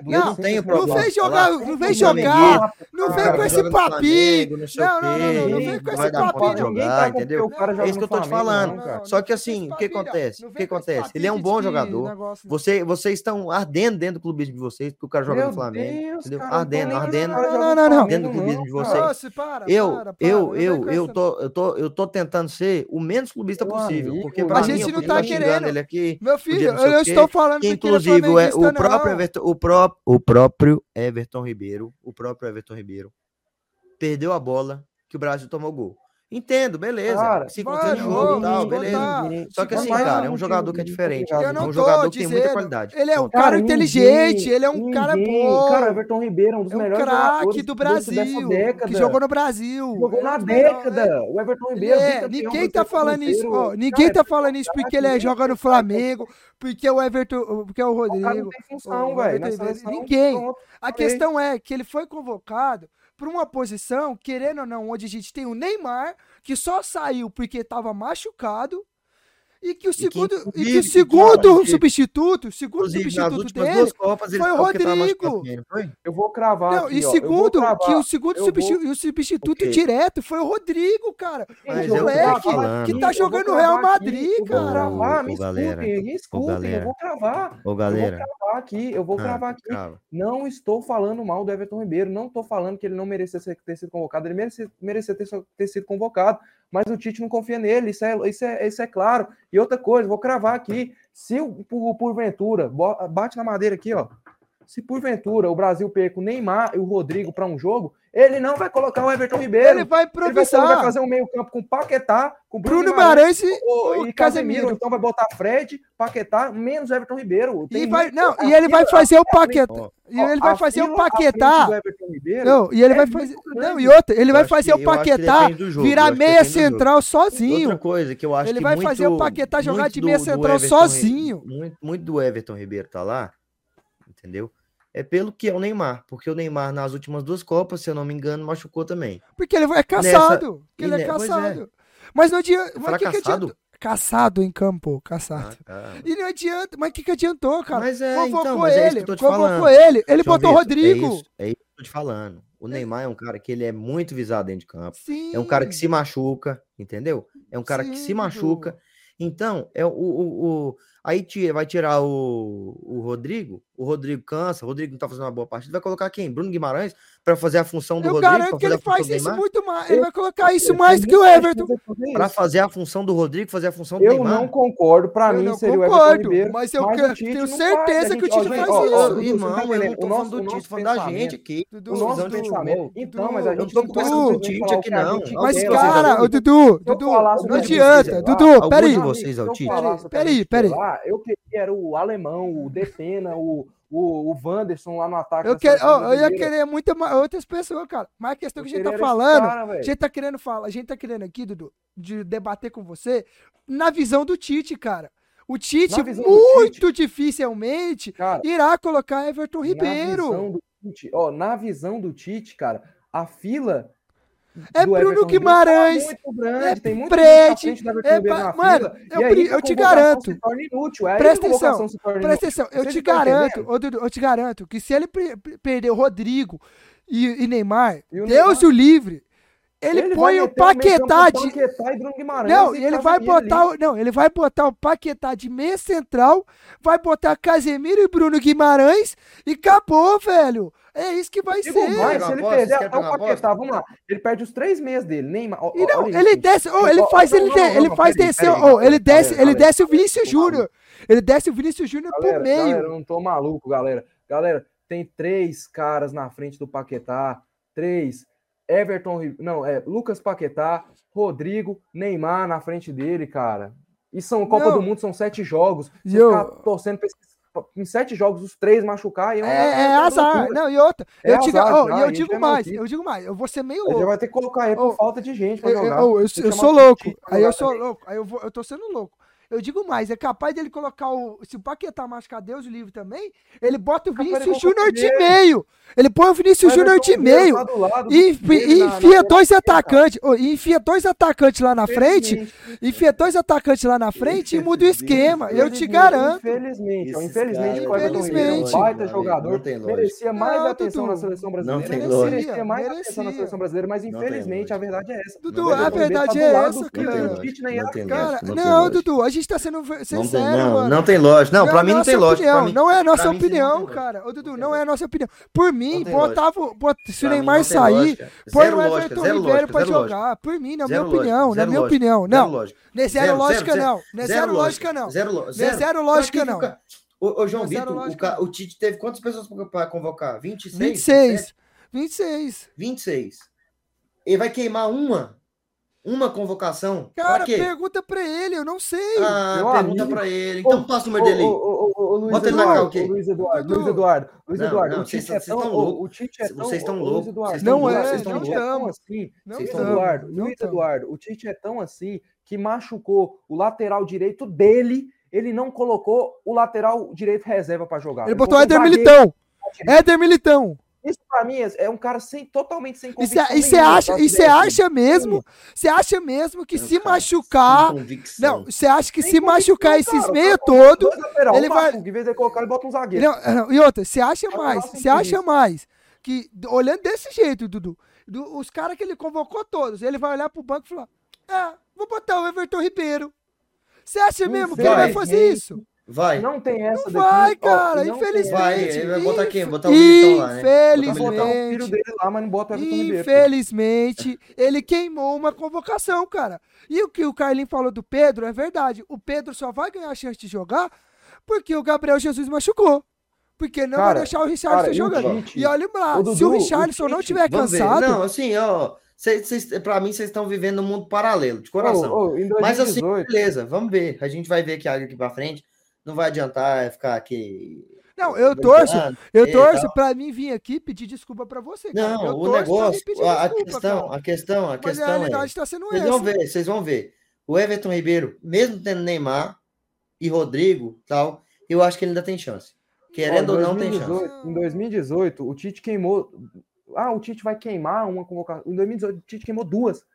Não, não tenho Não problema. vem Falar, jogar, não vem jogar. Não vem cara com esse papinho. Não Não, não, não, não, não vem com esse papinho. tá entendeu? É isso que eu tô te falando. não. Só que vem assim, o que acontece? não O vem que acontece? Ele é um bom jogador. não. Você, vocês estão ardendo dentro do clubismo de vocês, porque o cara joga no Flamengo. Entendeu? ardendo, ardendo. Não, não, não. Dentro do clubismo de não, vocês. Eu, eu, não vem eu, eu tô, eu tô, eu tô tentando ser o menos clubista possível, porque a pra gente não tá querendo. ele aqui, Meu filho, eu não não estou falando que é inclusive o, é- o próprio não. O próprio Everton Ribeiro, o próprio Everton Ribeiro perdeu a bola que o Brasil tomou gol. Entendo, beleza. Cara, circunstância de mano, jogo e tal, beleza. tá. Só que assim, cara, um é um jogador que é diferente. Eu É não um tô jogador que tem muita qualidade. Ele é um cara, Cara, inteligente, ninguém- ele é um cara ninguém- bom. Cara, o Everton Ribeiro é um dos é um melhores craque jogadores do dessa Brasil, década. que jogou no Brasil. Jogou é na um década. O Everton Ribeiro. é, bicampeão ninguém do tá falando isso, ó, ninguém Cara, tá falando isso porque ele é, joga no cara, Flamengo, porque o Everton, porque o O cara não Rodrigo. tem função, velho. Ninguém. pronto. A Falei. questão é que ele foi convocado para uma posição, querendo ou não, onde a gente tem o Neymar, que só saiu porque estava machucado, e que o que, segundo, e que, o que, segundo inclusive- substituto, o segundo Inclusive, substituto dele, duas Copas, foi o Rodrigo. foi? Eu vou cravar não, aqui, e eu segundo, cravar. que o segundo eu substitu- vou- e o substituto O quê? direto foi o Rodrigo, cara. Mas o o que eu moleque que tá Eu jogando Real aqui, Madrid, eu vou cara. cravar, Ô, me escutem, me escutem, eu vou cravar. Ô, Eu galera. vou cravar aqui, eu vou Ah, cravar aqui. crava. Não estou falando mal do Everton Ribeiro, não estou falando que ele não merecia ter sido convocado, ele merecia, merecia ter, ter sido convocado, mas o Tite não confia nele, isso é, isso, é, isso é claro. E outra coisa, vou cravar aqui, se o, por, porventura, bate na madeira aqui, ó, se porventura o Brasil perca o Neymar e o Rodrigo para um jogo, ele não vai colocar o Everton Ribeiro. Ele vai vai, ele vai improvisar. fazer um meio campo com Paquetá, com Bruno Guimarães e o- e Casemiro. Casemiro. Então vai botar Fred, Paquetá, menos Everton Ribeiro. E, Tem vai, muito- não, a e ele vai fila- fazer o Paquetá. E ele vai fazer o Paquetá. do Everton Ribeiro Não, e ele é vai fazer. Não, e outra, ele vai fazer o Paquetá virar meia central sozinho. Outra coisa que eu acho Ele vai fazer o Paquetá jogar de meia central sozinho. Muito, muito do Everton Ribeiro tá lá, entendeu? É pelo que é o Neymar, porque o Neymar nas últimas duas Copas, se eu não me engano, machucou também. Porque ele é caçado. E ele é ne- é. caçado. Mas não adianta. Mas que que Fracassado? adianta? Caçado em campo, caçado. Ah, tá. E não adianta. Mas o que, que adiantou, cara? Mas é, convocou então, mas é isso ele. que eu tô te convocou falando. ele. Ele João botou o Vitor, Rodrigo. É isso, é isso que eu tô te falando. O Neymar é um cara que ele é muito visado dentro de campo. Sim. É um cara que se machuca, entendeu? É um cara que Sim, se machuca. Então, é o, o, o- aí tira, vai tirar o, o Rodrigo, o Rodrigo cansa, o Rodrigo não tá fazendo uma boa partida, vai colocar quem? Bruno Guimarães para fazer a função do Eu Rodrigo, garanto pra que ele faz do isso Neymar? muito mais. Ele Eu- vai colocar isso Eu mais tenho que o Everton. Para fazer a função do Rodrigo, fazer a função do Eu Neymar. não concordo, pra Eu mim não seria o Everton concordo, Ribeiro. mas eu Tite tenho certeza que o Tite faz isso. irmão, não tá eu não tô O falando nosso- do Tite, falando da gente aqui. O nosso pensamento. Então, mas a gente tô não conversando pode com o simplesmente Tite aqui, não. Mas, cara, o Dudu, eu Dudu, não adianta. Dudu, peraí. eu Peraí, peraí. Eu queria era o alemão, o Defena, o, o, o Wanderson lá no ataque. Eu, que, ó, eu ia querer muita, ma- outras pessoas, cara. Mas a questão Eu que a gente tá falando, cara, a gente tá querendo falar, a gente tá querendo aqui, Dudu, de debater com você na visão do Tite, cara. O Tite, Na muito dificilmente, Cara, irá colocar Everton Na Ribeiro. visão do Tite, ó, na visão do Tite, cara, a fila. É Bruno Everton Guimarães, tá muito grande, é tem muito Fred, é pa- mano, eu aí eu te garanto. inútil, é Presta atenção, Presta atenção, eu Vocês te garanto, entendendo? ô, Dudu, eu te garanto que se ele pe- pe- perder o Rodrigo e, e Neymar, E o Deus Neymar? o livre, ele, vai põe o Paquetá de, Paquetá e Bruno Guimarães Não, ele vai botar, o, não, ele vai botar o Paquetá de meia central, vai botar Casemiro e Bruno Guimarães e acabou, velho. É isso que vai Digo ser. mais, se ele perder até o Paquetá, vamos lá, ele perde os três meses dele, Neymar, ó, E ó, não, olha ele isso. desce, oh, ele faz, ele, não, ele não, faz descer, oh, ele desce, galera, ele desce o Vinícius. Júnior. Ele desce o Vinícius Júnior pro meio. galera, eu não tô maluco, galera. Galera, tem três caras na frente do Paquetá. Três. Everton, não, é Lucas Paquetá, Rodrigo, Neymar na frente dele, cara. E são Copa Não. do Mundo, são sete jogos. E Você eu- ficar torcendo pra esses- em sete jogos, os três machucar. E É, é azar. Não, e outra. É eu, azar, oh, eu digo é mais, eu digo mais, eu vou ser meio Aí já louco. vai ter que colocar ele Ô, por falta de gente pra Eu, eu- jogar. eu- eu- que eu chamar sou louco. Aí eu sou também. louco. Aí eu, vou, eu tô sendo louco. Eu digo mais, é capaz dele colocar o. Se o Paquetá machucar Deus o livre também, ele bota o Vinícius Júnior de meio. Ele põe o Vinícius Júnior de meio. lá do lado E, e na- na enfia ponta dois atacantes. e enfia dois atacantes lá na frente. Infelizmente. Enfia dois atacantes lá na frente e muda o esquema. Eu te Infelizmente, garanto. Infelizmente, ó, Esses infelizmente, Everton Ribeiro é um Infelizmente. baita jogador. não tem lógica. merecia mais Não, atenção Dudu. na seleção brasileira. tem merecia, lógica. mais Merecia. atenção na seleção brasileira, mas infelizmente a verdade é essa. Dudu, a tá verdade do é lado essa, cara. Não Cara. Dudu, a gente tá sendo sincero, mano. não tem lógica. Não, pra é mim não tem lógica. Pra não é a nossa pra opinião, cara. Ô, Dudu, Não é a nossa opinião. Por mim, Não botava, bot- se o Pra Neymar sair, põe o Everton Ribeiro lógica, pra zero lógica. jogar. Por mim, na minha opinião, na minha lógica, opinião. Não, não é zero lógica, não. Não é zero lógica, não. Zero, lo- Não é zero. Pra lógica, não. Ô, João Vitor, o, Tite teve quantas pessoas para convocar? 26? 26. 26. 26. Ele vai queimar uma? Uma convocação? Cara, pra pergunta pra ele, eu não sei. Ah, Meu pergunta amigo. pra ele. Então Ô, passa o número dele ô, Luiz Bota ele na Eduardo, ok? ô, Luiz Eduardo. Luiz Eduardo, Luiz Eduardo, não, o vocês Tite é estão- tão, estão loucos. o Tite é tão, Vocês estão ô, Luiz loucos. Eduardo, Vocês Não estão é, loucos, vocês não estão é loucos. assim, Não Luiz tão, Eduardo, não Luiz. Eduardo, o Tite é tão assim que machucou o lateral direito dele, ele não colocou o lateral direito reserva pra jogar. Ele botou o Éder Militão. Éder Militão. Isso pra mim é é um cara sem, totalmente sem E convicção você nenhuma, acha, e acha mesmo, você acha mesmo que Não, se cara, machucar, não, você acha que sem se machucar convicção, esses cara, meia cara todo, lateral, ele vai- em vez de ele colocar, ele bota um zagueiro. não, não, e outra, você acha mais, você acha mais que olhando desse jeito, Dudu, do- os caras que ele convocou todos, ele vai olhar pro banco e falar: "Ah, vou botar o Everton Ribeiro". Você acha mesmo que ele vai fazer isso? Vai. Não tem essa Não daqui. vai, cara, não infelizmente. Vai, ele vai botar quem? Botar o Militão lá, né? Vai Botar o filho Infelizmente. dele lá, mas não bota o. Infelizmente, ele queimou uma convocação, cara. E o que o Carlinhos falou do Pedro é verdade. O Pedro só vai ganhar a chance de jogar porque o Gabriel Jesus machucou. Porque não vai Cara, deixar o Richardson cara, e o jogando. E olha lá, Ô, Dudu, se o o Richardson não Tite- tiver Vamos ver. cansado, Não, assim, ó. Cês, cês, pra mim, vocês estão vivendo um mundo paralelo, de coração. Ô, em Mas assim, 2018, beleza, vamos ver. A gente vai ver que aqui pra frente. Não vai adiantar ficar aqui. Não, eu torço, eu torço tal. pra mim vir aqui pedir desculpa pra você. cara. Não, eu o torço pra negócio, mim pedir a, a desculpa, questão, cara. a questão, a Mas a questão é. realidade tá sendo Vocês essa. vão ver, vocês vão ver. O Everton Ribeiro, mesmo tendo Neymar e Rodrigo, tal, eu acho que ele ainda tem chance. Querendo ó, ou não, tem chance. 2018 Em 2018, o Tite queimou. Ah, o Tite vai queimar uma convocação. Em 2018, o Tite queimou duas. O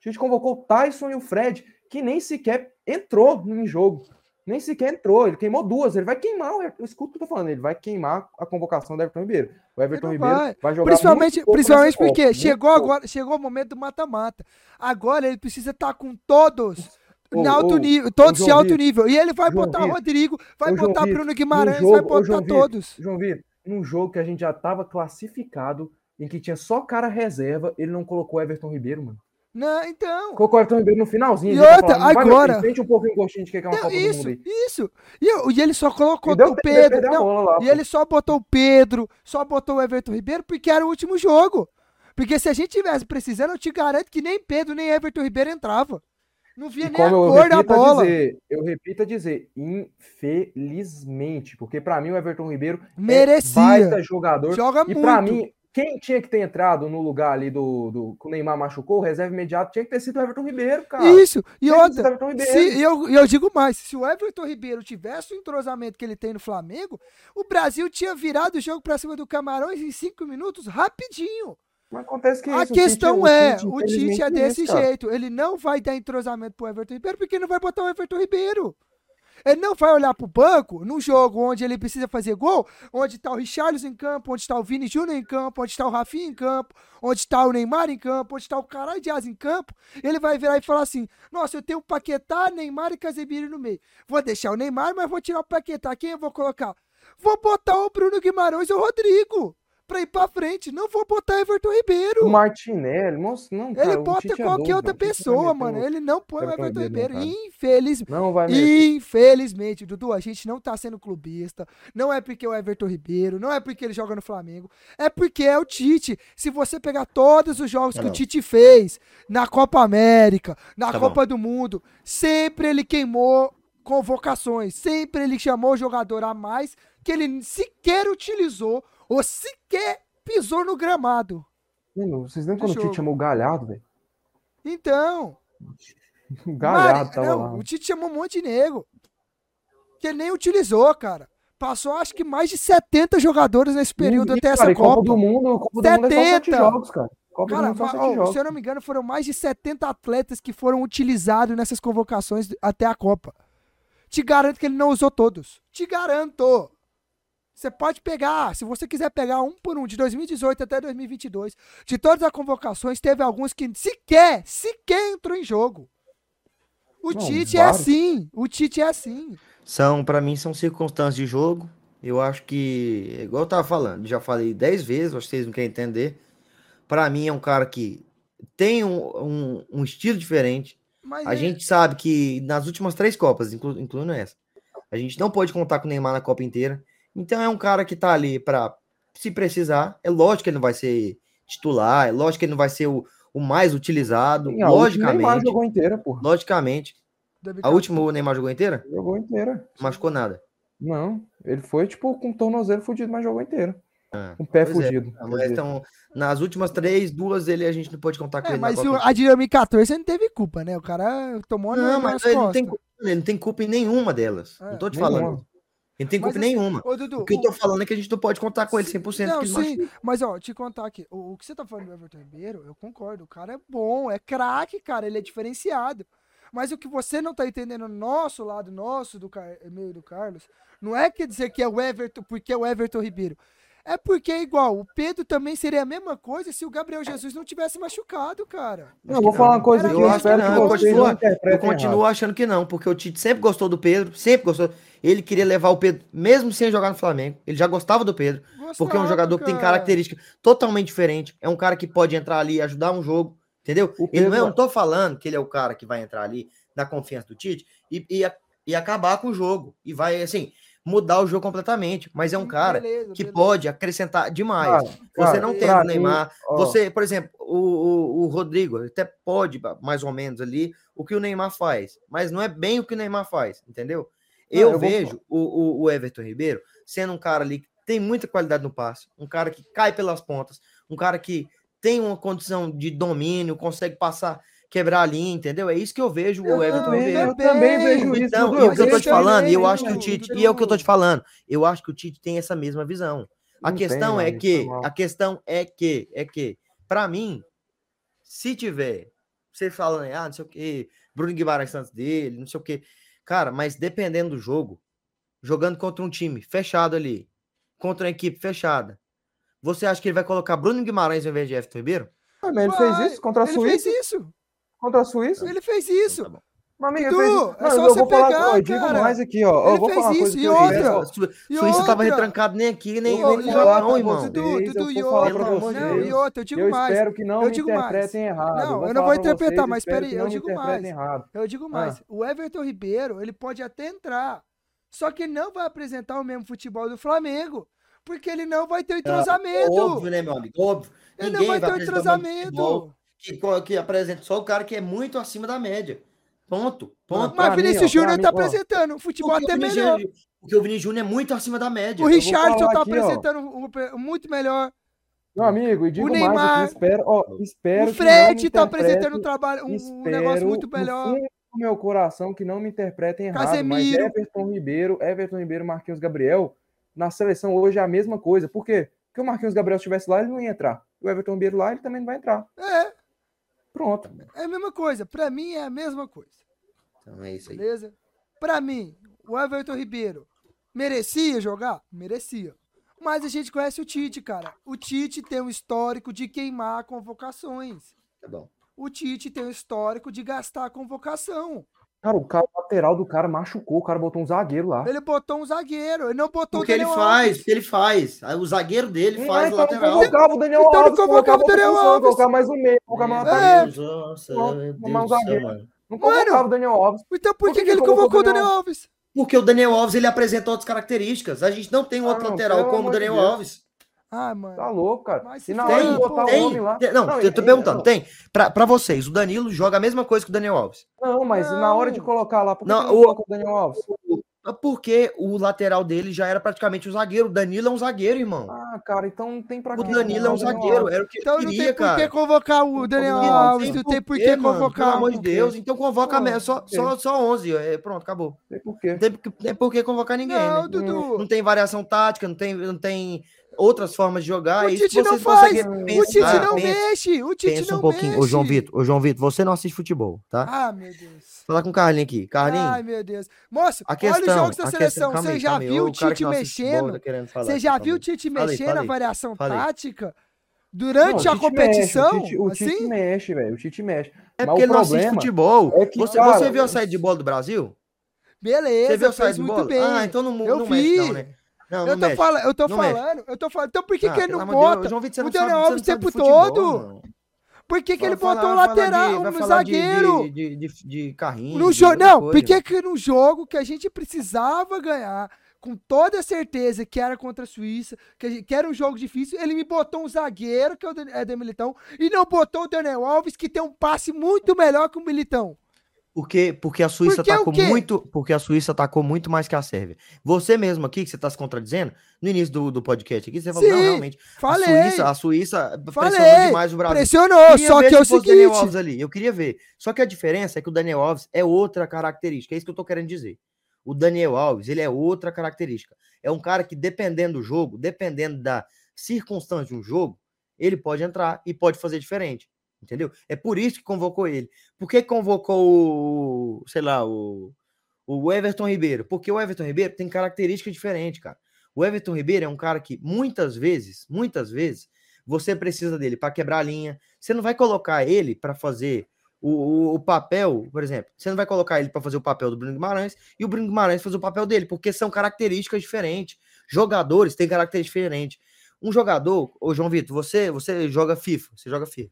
Tite convocou o Tyson e o Fred, que nem sequer entrou em jogo. Nem sequer entrou. Ele queimou duas. Ele vai queimar. o Everton- Escuta o que eu tô falando. Ele vai queimar a convocação do Everton Ribeiro. O Everton não Ribeiro vai. vai, jogar. Principalmente, muito principalmente Copa, porque chegou pouco. agora, chegou o momento do mata-mata. Agora ele precisa estar com todos em alto nível, todos de alto Vitor, nível. E ele vai João botar Vitor, Rodrigo, vai botar Vitor, Bruno Guimarães, jogo- vai botar todos. João Vitor, num jogo que a gente já tava classificado, em que tinha só cara reserva, ele não colocou Everton Ribeiro, mano. Não, então. Colocou o Everton Ribeiro no finalzinho. E já outra, falava, "Vai, meu agora- Sente um pouco o gostinho de que é uma Não, Copa do isso, Mundo aí. isso. E, e ele só colocou E deu o Pedro. não, lá, e pô. ele só botou o Pedro, só botou o Everton Ribeiro porque era o último jogo. Porque se a gente tivesse precisando, eu te garanto que nem Pedro nem Everton Ribeiro entrava. Não via E nem a cor da bola. dizer, eu repito a dizer, infelizmente, porque pra mim o Everton Ribeiro é Merecia. baita jogador. Joga E muito. pra mim, quem tinha que ter entrado no lugar ali do, do que o Neymar machucou, o reserva imediato, tinha que ter sido o Everton Ribeiro, cara. Isso. E Tinha o outra, Everton Ribeiro. se, e eu, eu digo mais, se o Everton Ribeiro tivesse o entrosamento que ele tem no Flamengo, o Brasil tinha virado o jogo pra cima do Camarões em cinco minutos, rapidinho. Mas acontece que A isso, o questão Tite- é, o Tite infelizmente, é desse jeito. Ele não vai dar entrosamento pro Everton Ribeiro porque não vai botar o Everton Ribeiro. Ele não vai olhar pro banco num jogo onde ele precisa fazer gol, onde tá o Richarlison em campo, onde tá o Vini Júnior em campo, onde tá o Rafinha em campo, onde tá o Neymar em campo, onde tá o caralho de Asa em campo. Ele vai virar e falar assim: Nossa, eu tenho o Paquetá, Neymar e Casemiro no meio. Vou deixar o Neymar, mas vou tirar o Paquetá. Quem eu vou colocar? Vou botar o Bruno Guimarães ou o Rodrigo pra ir pra frente. Não vou botar Everton Ribeiro. O Martinelli, nossa, não, cara, Ele bota é qualquer doido, outra mano. Pessoa, mano. o- Ele não põe o Everton Ribeiro, não. Infelizmente. Não vai meter. Infelizmente, Dudu, a gente não tá sendo clubista. Não é porque o Everton Ribeiro, não é porque ele joga no Flamengo. É porque é o Tite. Se você pegar todos os jogos Tá que o não. Tite fez na Copa América, na Tá Copa do Mundo, sempre ele queimou convocações. Sempre ele chamou o jogador a mais que ele sequer utilizou ou sequer pisou no gramado. Mano, vocês lembram Do quando o. Tite chamou o Galhardo, velho? Então, O Galhardo Mari- tava não, lá. O Tite chamou um monte de nego. Que ele nem utilizou, cara. Passou acho que mais de 70 jogadores nesse período E, até cara, essa Copa Copa. do Mundo, Copa do Mundo é só sete 70. jogos, cara. Copa Cara, é ó, se eu não me engano, foram mais de 70 atletas que foram utilizados nessas convocações até a Copa. Te garanto que ele não usou todos. Te garanto. Você pode pegar, se você quiser pegar um por um, de 2018 até 2022, de todas as convocações, teve alguns que sequer, sequer entrou em jogo. O Não, Tite é vários. assim. O Tite é assim. São, para mim, são circunstâncias de jogo. Eu acho que, igual eu tava falando, já falei dez vezes, acho que vocês não querem entender. Para mim, é um cara que tem um, um, um estilo diferente. Mas A é- gente sabe que nas últimas três Copas, inclu- incluindo essa, a gente não pode contar com o Neymar na Copa inteira. Então é um cara que tá ali para se precisar. É lógico que ele não vai ser titular, é lógico que ele não vai ser o, o mais utilizado, Sim, a o Neymar logicamente. jogou inteira, porra. Logicamente. A 2014. última o Neymar jogou inteira? Jogou inteira. Não machucou nada. Não, ele foi, tipo, com o tornozelo fudido, mas jogou inteiro. Ah, Com o pé pois é. fudido. quer Mas então, nas últimas três, duas ele a gente não pode contar com É, ele. mas o- a de 2014 ele não teve culpa, né? O cara tomou Não, na- mas nas ele não, tem, culpa- ele não tem culpa em nenhuma delas. É, não tô te nenhuma. falando. Ele não tem Mas culpa assim, nenhuma. Ô, Dudu, O que eu tô falando é que a gente não pode contar com ele 100%. Não, sim, machuca. mas ó, te contar aqui, o, o que você tá falando do Everton Ribeiro, eu concordo, o cara é bom, é craque, cara, ele é diferenciado. Mas o que você não tá entendendo no nosso lado, nosso, do meio do Carlos, não é quer dizer que é o Everton, porque é o Everton Ribeiro. É porque é igual, o Pedro também seria a mesma coisa se o Gabriel Jesus não tivesse machucado, cara. Não, eu vou falar uma coisa Era aqui, Eu eu que espero que não, eu vocês continuo, eu continuo achando que não, porque o Tite sempre gostou do Pedro, sempre gostou. Ele queria levar o Pedro, mesmo sem jogar no Flamengo. Ele já gostava do Pedro, porque é um Gostava, jogador que tem cara. característica totalmente diferente. É um cara que pode entrar ali e ajudar um jogo, entendeu? O Ele não, é, Pedro- eu não tô falando que ele é o cara que vai entrar ali na confiança do Tite e, e, e acabar com o jogo. E vai, assim, mudar o jogo completamente. Mas é um cara Beleza, que beleza. pode acrescentar demais. Cara, Você cara, não tem o mim, Neymar. ó, Você, por exemplo, o, o, o Rodrigo até pode, mais ou menos, ali, o que o Neymar faz. Mas não é bem o que o Neymar faz, entendeu? Não, eu, eu vou- vejo o, o, o Everton Ribeiro sendo um cara ali que tem muita qualidade no passe, um cara que cai pelas pontas, um cara que tem uma condição de domínio, consegue passar, quebrar a linha, entendeu? É isso que eu vejo Eu o Everton também, Ribeiro. eu também vejo isso. Então, e o que eu tô te falando, e eu acho que o Tite, e é o que eu tô te falando, eu acho que o Tite tem essa mesma visão. A Não questão tem, é que, mal. a questão é que, é que, pra mim, se tiver, você falando, ah, não sei o que, Bruno Guimarães antes dele, não sei o que, cara, mas dependendo do jogo, jogando contra um time fechado ali, contra uma equipe fechada, você acha que ele vai colocar Bruno Guimarães ao invés de Everton Ribeiro? Ah, mas ele fez isso contra a Ele Suíça? fez isso. Contra a Suíça? Ele fez isso. Então tá ele fez é só eu você vou falar, pegar, ó, eu digo cara. mais aqui, ó. Ele Eu vou fez falar coisa isso, e eu outra? Su- E Suíça tava retrancado nem aqui, nem, Ô, nem no Japão, irmão. Dudu, eu e falar outra. Não, e outra, eu digo eu mais. espero que não eu me digo mais. interpretem errado. Não, vou eu não falar vou interpretar, vocês, mas espero espera aí, que eu me digo mais. errado. Eu digo mais. O Everton Ribeiro, ele pode até entrar. Só que ele não vai apresentar o mesmo futebol do Flamengo. Porque ele não vai ter o entrosamento. Óbvio, né, meu amigo? Óbvio. ele não Ninguém vai ter o entrosamento. Que, que apresenta só o cara que é muito acima da média. Ponto. Ponto. Mas Vinícius ó, Júnior tá ó. apresentando um futebol até o melhor. Júnior- Porque o Vinícius Júnior é muito acima da média. O Richardson tá aqui, ó. apresentando um- muito melhor. Meu amigo, e digo mais Neymar- aqui, espero, ó, espero o Fred tá apresentando um trabalho, um, um negócio muito no melhor. fundo do meu coração que não me interpretem errado, Casemiro. mas Everton Ribeiro, Everton Ribeiro, Marquinhos Gabriel, na seleção hoje é a mesma coisa. Por quê? Porque o Marquinhos Gabriel estivesse lá, ele não ia entrar. O Everton Ribeiro lá, ele também não vai entrar. É, Pronto. é a mesma coisa. Pra mim é a mesma coisa. Então é isso aí. Beleza? Pra mim, o Everton Ribeiro merecia jogar? Merecia. Mas a gente conhece o Tite, cara. O Tite tem um histórico de queimar convocações. Tá bom. O Tite tem um histórico de gastar convocação. Cara, o cara o lateral do cara machucou, o cara botou um zagueiro lá. Ele botou um zagueiro, ele não botou Porque o ele Daniel faz, Alves. porque ele faz. Aí O zagueiro dele Ah, faz o então lateral. não convocava o Daniel Então não Alves, convocava o Daniel Alves. Colocar mais um meio, colocar mais um um zagueiro. Não convocava o Daniel Alves. Então por que, que que ele ele convocou o Daniel Alves? Porque o Daniel Alves ele apresenta outras características. A gente não tem um outro Ah, lateral como o Daniel Deus. Alves. Ah, mano. Tá louco, cara. Mas se E na tem, hora de Tem, botar o tem. homem lá. tem- Não, eu tô ele- perguntando, não. tem? Pra, pra vocês, o Danilo joga a mesma coisa que o Daniel Alves. Não, mas na hora de Não. colocar lá, por que Não, não o- coloca o Daniel Alves? Porque o lateral dele já era praticamente o zagueiro. O Danilo é um zagueiro, irmão. Ah, cara, então não tem pra O Danilo é um o zagueiro. Alves. Era o que Então ele não tem queria, por que cara. convocar o Daniel Não Alves, não tem por que mano, Pelo convocar. amor de um- Deus. Então convoca mesmo. Só, só, só 11. É, pronto, acabou. Não sei por quê. Não tem, por que- tem por que convocar ninguém, Não, né? Dudu. Não tem variação tática, não tem, não tem outras formas de jogar. O é isso Tite não faz. conseguem O pensar, Tite não pensa- mexe. O Tite Pensa não um pouquinho. mexe. Ô, João Vitor, ô, João Vitor, você não assiste futebol, tá? Ah, meu Deus. Falar com o Carlinhos aqui. Carlinhos, Ai, meu Deus. Moço, a questão. olha os jogos da seleção. questão, calma Você já viu o Tite mexendo? tá Você já viu o. Tite mexendo na variação tática? Durante Não, a o competição? Mexe, o Tite, o Tite assim? mexe, velho. O Tite mexe. É porque o ele não assiste futebol. é que, você, cara, você viu a saída de bola do Brasil? Beleza, Você viu a fez saída de muito bola? bem. Ah, então não, Eu não mexe, vi. não, né? Não, eu não tô, mexe. fala, eu tô Não mexe. falando, eu tô falando. Então por que, Ah, que ele não Deus, bota João Vitor, você o Daniel Alves o tempo futebol, todo? não. Por que, que ele botou falar- vai falar lateral, de- um zagueiro? De, de, de, carrinho. No jogo, não, coisa. porque que no jogo que a gente precisava ganhar, com toda certeza que era contra a Suíça, que, gente- que era um jogo difícil, ele me botou um zagueiro, que é o Dan- Éder Militão, e não botou o Daniel Alves, que tem um passe muito melhor que o Militão. Porque, porque a Suíça Porque atacou muito. Porque a Suíça atacou muito mais que a Sérvia. Você mesmo aqui, que você está se contradizendo, no início do, do podcast aqui, você falou, não, Sim, realmente. Falei, A Suíça, a Suíça Falei, pressionou demais o Brasil. pressionou, só que é o se fosse Daniel seguinte, Alves ali. Eu queria ver. Só que a diferença é que o Daniel Alves é outra característica. É isso que eu tô querendo dizer. O Daniel Alves, ele é outra característica. É um cara que, dependendo do jogo, dependendo da circunstância de um jogo, ele pode entrar e pode fazer diferente. Entendeu? É por isso que convocou ele. Por que convocou o, sei lá, o, o Everton Ribeiro? Porque o Everton Ribeiro tem características diferentes, cara. O Everton Ribeiro é um cara que muitas vezes, muitas vezes, você precisa dele para quebrar a linha. Você não vai colocar ele para fazer o, o, o papel, por exemplo, você não vai colocar ele para fazer o papel do Bruno Guimarães e o Bruno Guimarães fazer o papel dele, porque são características diferentes. Jogadores têm características diferentes. Um jogador, ô João Vitor, você, você joga FIFA, você joga FIFA.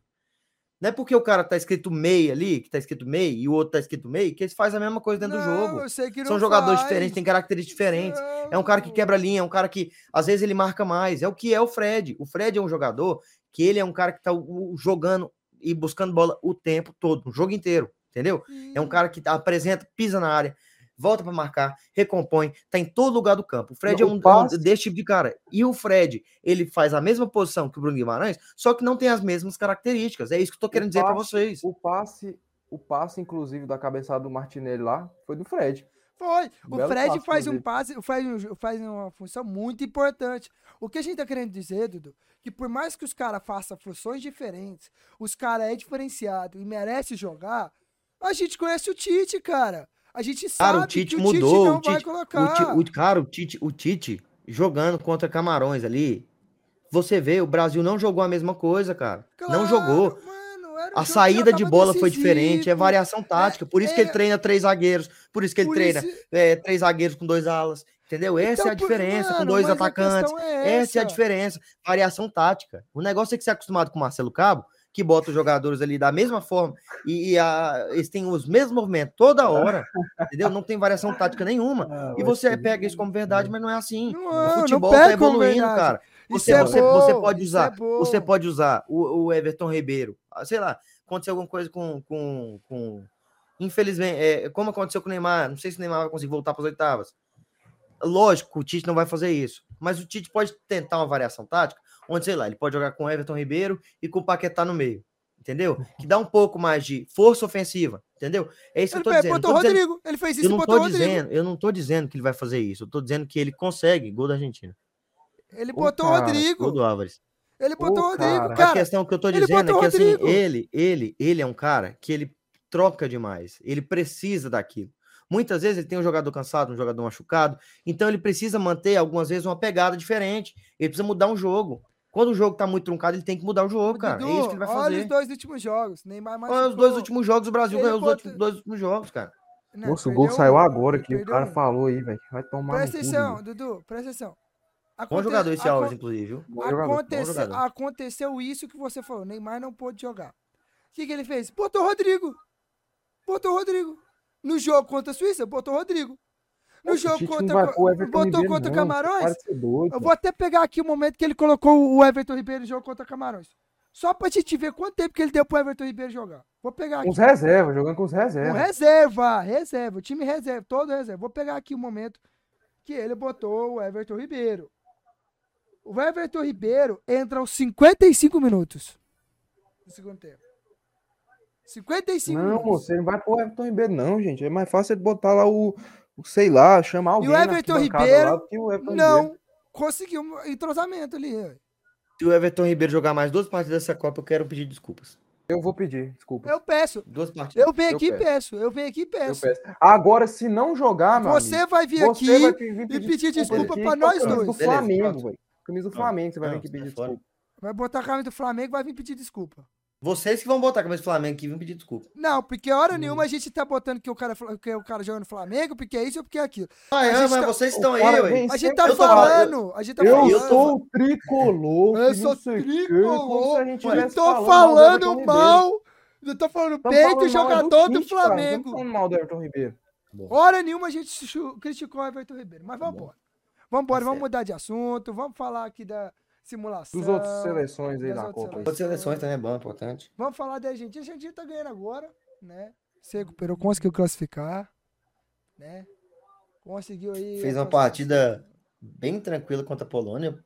Não é porque o cara tá escrito MEI ali, que tá escrito MEI, e o outro tá escrito MEI, que eles fazem a mesma coisa dentro do Não, jogo. que não São jogadores faz. diferentes, têm características diferentes. É um cara que quebra linha, é um cara que às vezes ele marca mais. É o que é o Fred. O Fred é um jogador que ele é um cara que tá jogando e buscando bola o tempo todo, o jogo inteiro, entendeu? É um cara que apresenta, pisa na área, volta para marcar, recompõe, tá em todo lugar do campo. O Fred O é um, um passe- desse tipo de cara. E o Fred, ele faz a mesma posição que o Bruno Guimarães, só que não tem as mesmas características. É isso que eu tô querendo dizer para passe- vocês. O passe, o passe, inclusive, da cabeçada do Martinelli lá, foi do Fred. Foi. O Fred passe, faz um passe, faz, um, faz uma função muito importante. O que a gente tá querendo dizer, Dudu, que por mais que os caras façam funções diferentes, os caras é diferenciado e merece jogar, a gente conhece o Tite, cara. A gente sabe Cara, o Tite que o mudou. Tite não o vai Tite, colocar. o cara, o Tite, o Tite jogando contra Camarões ali. Você vê, o Brasil não jogou a mesma coisa, cara. não Claro, jogou. mano, um A saída de bola foi diferente, é decisivo. variação tática. Por isso que ele é- treina três zagueiros, por isso que ele Por treina isso- é, três zagueiros com dois alas. Entendeu? Essa Então, é a por- diferença, com mano, dois mas a atacantes. é Essa é a essa. diferença. Variação tática. O negócio é que você é acostumado com o Marcelo Cabo, que bota os jogadores ali da mesma forma e, e a- eles têm os mesmos movimentos toda hora, entendeu? Não tem variação tática nenhuma. Ah, E você pega isso como verdade, mas não é assim. Não, o futebol tá evoluindo, cara. Você, é você, você pode é usar, bom. você pode usar o, o Everton Ribeiro, ah, sei lá, aconteceu alguma coisa com, com, com Infelizmente, é, como aconteceu com o Neymar, não sei se o Neymar vai conseguir voltar para as oitavas. Lógico, o Tite não vai fazer isso, mas o Tite pode tentar uma variação tática, onde, sei lá, ele pode jogar com o Everton Ribeiro e com o Paquetá no meio, entendeu? Que dá um pouco mais de força ofensiva, entendeu? É isso que eu Ele tô dizendo. botou Eu o tô dizendo- Rodrigo. Ele fez isso eu e não botou o tô Rodrigo. dizendo, eu não tô dizendo que ele vai fazer isso. Eu tô dizendo que ele consegue gol da Argentina. Ele botou o Rodrigo. Gol do Álvares. Ele botou o Rodrigo, cara. a cara. questão que eu tô ele dizendo é que o assim, Rodrigo. ele, ele, ele é um cara que ele troca demais. Ele precisa daquilo. Muitas vezes ele tem um jogador cansado, um jogador machucado, então ele precisa manter algumas vezes uma pegada diferente. Ele precisa mudar um jogo. Quando o jogo tá muito truncado, ele tem que mudar o jogo, cara. Dudu, é isso que ele vai Olha fazer. os dois últimos jogos. Neymar mais Olha os dois últimos jogos, o Brasil Ele ganhou os dois últimos jogos, cara. Nossa, o gol saiu agora aqui. O cara falou aí, velho. Vai tomar Presta no cu, atenção, Dudu. Dudu, presta atenção. Bom Aconte- jogador esse Alves, inclusive, viu? Bom jogador, Aconteceu, bom jogador. aconteceu isso que você falou. Neymar não pôde jogar. O que, que ele fez? Botou o Rodrigo. Botou o Rodrigo. No jogo contra a Suíça, botou o Rodrigo. No O jogo contra, o botou contra não, Camarões. doido, Eu vou até pegar aqui o momento que ele colocou o Everton Ribeiro no jogo contra Camarões. Só pra gente ver quanto tempo que ele deu pro Everton Ribeiro jogar. Vou pegar aqui. Com os reservas, jogando com os reservas. reserva, reserva, o time reserva, todo reserva. Vou pegar aqui o momento que ele botou o Everton Ribeiro. O Everton Ribeiro entra aos 55 minutos no segundo tempo. 55 Não, minutos. moço, você não vai pôr o Everton Ribeiro, não, gente. É mais fácil ele botar lá o, o sei lá, chamar alguém. o na Everton Ribeiro lá o Everton Ribeiro. não conseguiu um entrosamento ali. Se o Everton Ribeiro jogar mais duas partidas dessa Copa, eu quero pedir desculpas. Eu vou pedir, desculpa. Eu peço. Duas partidas. Eu venho Eu aqui e peço. peço. Eu venho aqui e peço. peço. Agora, se não jogar, meu Você amigo, vai vir você aqui vai vir e pedir desculpa aqui pra com a nós camisa dois. do Flamengo, velho. Camisa do Não, Flamengo, você vai não, vir aqui pedir fora. desculpa. Vai botar a camisa do Flamengo vai vir pedir desculpa. Vocês que vão botar a camisa do Flamengo aqui, vão pedir desculpa. Não, porque hora nenhuma a gente tá botando que o cara, que o cara joga no Flamengo, porque é isso ou porque é aquilo. Ah, é, mas tá- vocês estão aí, ué. A gente tá eu tô falando, a gente tá Eu falando. sou o tricolor. Eu sou tricolor. Eu tô falando mal. Eu tô falando bem do jogador do, Tite, cara, não Flamengo. falando mal do Everton Ribeiro. Hora nenhuma a gente criticou o Everton Ribeiro. Mas vamos embora. Vamos embora, Tá vamos mudar de assunto. Vamos falar aqui da simulação. Dos outros seleções aí da outras Copa. Outras seleções também é bom, importante. Vamos falar da Argentina. A Argentina tá ganhando agora, né? Se recuperou, conseguiu classificar, né? Conseguiu aí. Fez uma partida bem tranquila contra a Polônia.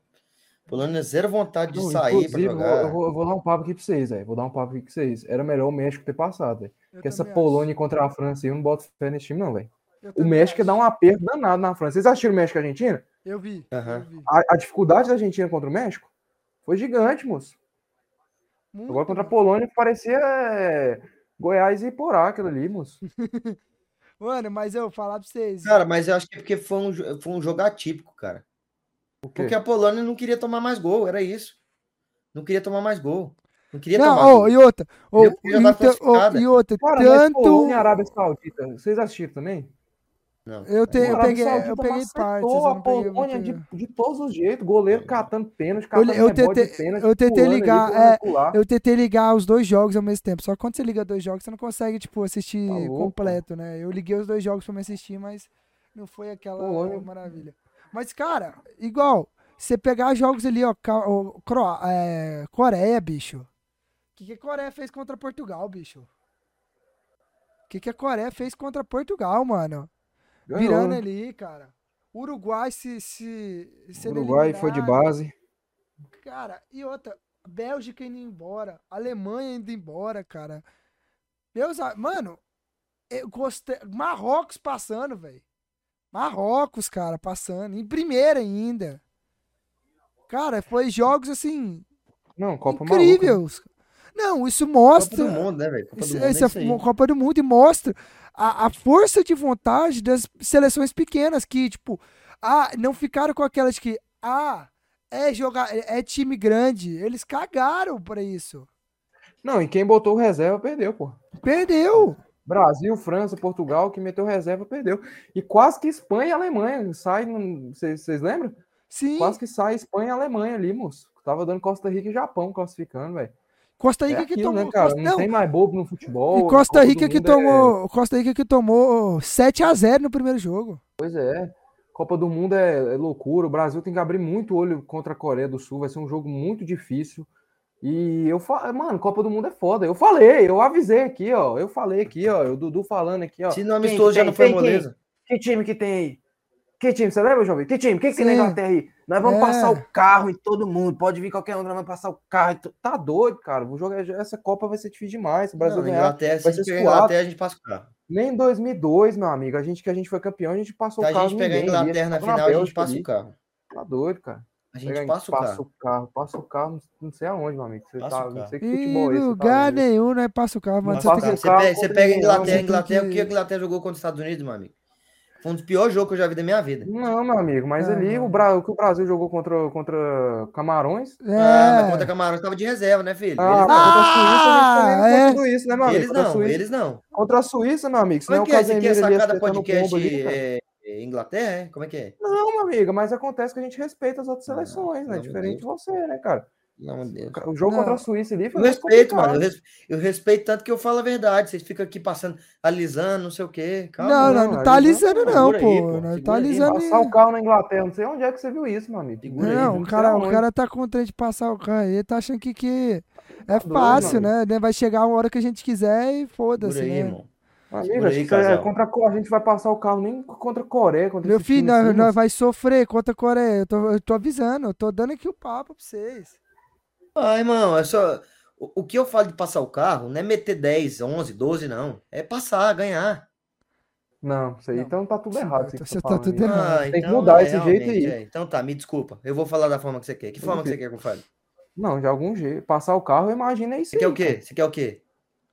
Polônia zero vontade de Não, sair jogar. Eu vou, eu vou dar um papo aqui pra vocês, velho. Vou dar um papo aqui pra vocês. Era melhor o México ter passado, velho. Porque essa Polônia contra a França aí, eu não boto fé nesse time, não, velho. acho. O México ia acho. dar um aperto danado na França. Vocês assistiram o México e a Argentina? Eu vi. Aham. Eu vi. A, a dificuldade da Argentina contra o México foi gigante, moço. Muito, Agora contra a. Polônia parecia é, Goiás e Porá, aquilo ali, moço. Mano, mas eu vou falar pra vocês. Cara, mas eu acho que é porque foi um, foi um jogo atípico, cara. Porque a Polônia não queria tomar mais gol, era isso. Não queria tomar mais gol. Não queria Não, tomar gol. e outra. classificada. e outra, Cara, mas tanto. Polônia e Arábia Saudita, vocês assistiram também? Não. Eu, te, A eu peguei, eu peguei partes. Eu a não peguei Polônia muito- de, de todos os jeitos, goleiro catando pênalti, Eu, catando eu rebote tentei, de pênalti, eu tentei ligar, é, eu tentei ligar os dois jogos ao mesmo tempo. Só que quando você liga dois jogos, você não consegue, tipo, assistir Tá completo, né? Eu liguei os dois jogos pra me assistir, mas não foi aquela Polônia. maravilha. Mas, cara, igual, você pegar jogos ali, ó, Cro- é, Coreia, bicho. O que, que a Coreia fez contra Portugal, bicho? O que, que a Coreia fez contra Portugal, mano? Ganhou, Virando né? ali, cara. Uruguai se. se sendo Uruguai foi de base. Cara, e outra, Bélgica indo embora, Alemanha indo embora, cara. Meus, a- mano, eu gostei, Marrocos passando, velho. Marrocos, cara, passando, em primeira ainda. Cara, foi jogos assim Não, Copa Maluca. Não, isso Copa mostra do Mundo, né, velho? Copa isso, do Mundo é é isso aí. uma Copa do Mundo e mostra a, a força de vontade das seleções pequenas que, tipo, ah, não ficaram com aquelas que, ah, é jogar, é, é time grande. Eles cagaram pra isso. Não, e quem botou reserva perdeu, pô. Perdeu. Brasil, França, Portugal, que meteu reserva perdeu. E quase que Espanha e Alemanha sai, vocês lembram? Sim. Quase que sai Espanha e Alemanha ali, moço. Tava dando Costa Rica e Japão classificando, velho. Costa É Rica que aquilo, tomou. né, cara? Costa- Não, não, tem mais bobo no futebol. e a Costa Copa do Rica que Mundo é- tomou. Costa Rica que tomou 7 a 0 no primeiro jogo. Pois é. Copa do Mundo é, é loucura. O Brasil tem que abrir muito olho contra a Coreia do Sul. Vai ser um jogo muito difícil. E eu falei, mano, Copa do Mundo é foda. Eu falei, eu avisei aqui, ó. Eu falei aqui, ó. O Dudu falando aqui, ó. Se não amistoso já não foi moleza. Que time que tem aí? Que time? Você lembra, João Vitor? Que time? O que, que tem na. Inglaterra aí? Nós vamos É. passar o carro em todo mundo. Pode vir qualquer um, nós vamos passar o carro. Tá doido, cara. O jogo, é- essa Copa vai ser difícil demais. Se o Brasil Não, ganhar. Inglaterra, se vai a gente ser a. Inglaterra, a gente passa o carro. Nem em 2002, meu amigo. A gente que a gente foi campeão, a gente passou Se o a carro. gente pegar a Inglaterra na tava final, a gente passa ali. o carro. Tá doido, cara. A gente Pega- passa o passa carro. o carro, passa o carro, não sei aonde, meu amigo. Você Passa tá, o não sei que futebol é esse. tá lugar vendo. nenhum, né? Passa o carro, mas Passa você pega, você pega a Inglaterra, Inglaterra, o que- que a Inglaterra jogou contra os Estados Unidos, meu amigo? Foi um dos piores jogos que eu já vi da minha vida. Não, meu amigo, mas Ah, ali o, Bra... o que o Brasil jogou contra, contra Camarões. Ah, mas É. contra Camarões tava de reserva, né, filho? Ah, eles não. contra a Suíça a não é. tudo isso, né, meu amigo? Eles Contra a não, Suíça, eles não. Contra a Suíça, meu amigo. Como é que é? Esse aqui é acertando o podcast ali, cara. é, é Inglaterra, é? Como é que é? Não, meu amigo, mas acontece que a gente respeita as outras Ah, seleções, né? Diferente de você, né, cara? Não, meu Deus. O jogo Não. contra a Suíça ali foi Eu respeito, mano. Eu, complicado. res- eu respeito tanto que eu falo a verdade. Vocês ficam aqui passando, alisando, não sei o quê. Calma. Não, não, não, não tá alisando não, pô. aí, pô, Não tá aí, alisando. Passar o carro na Inglaterra, não sei onde é que você viu isso, meu amigo. Segura aí, Não, viu? o cara, o cara tá contente de passar o carro aí, ele tá achando que, que é doido, fácil, mano. né? Vai chegar uma hora que a gente quiser e foda-se, aí, né? irmão. Amigo, aí, é contra a a gente vai passar o carro nem contra a Coreia, contra Meu filho, nós, assim, nós vai sofrer contra a Coreia. Eu tô, eu tô avisando, eu tô dando aqui o papo pra vocês. Ah, irmão, é só. O, o que eu falo de passar o carro não é meter 10, 11, 12, não. É passar, ganhar. Não, isso aí Não. então tá tudo errado. que Você tá tudo aí. errado. Ah, Tem que então mudar é, esse jeito aí. é. Então tá, me desculpa. Eu vou falar da forma que você quer. Que forma que você quer que eu fale? Não, de algum jeito. Passar o carro, imagina isso Você quer aí, o quê? Você quer o quê?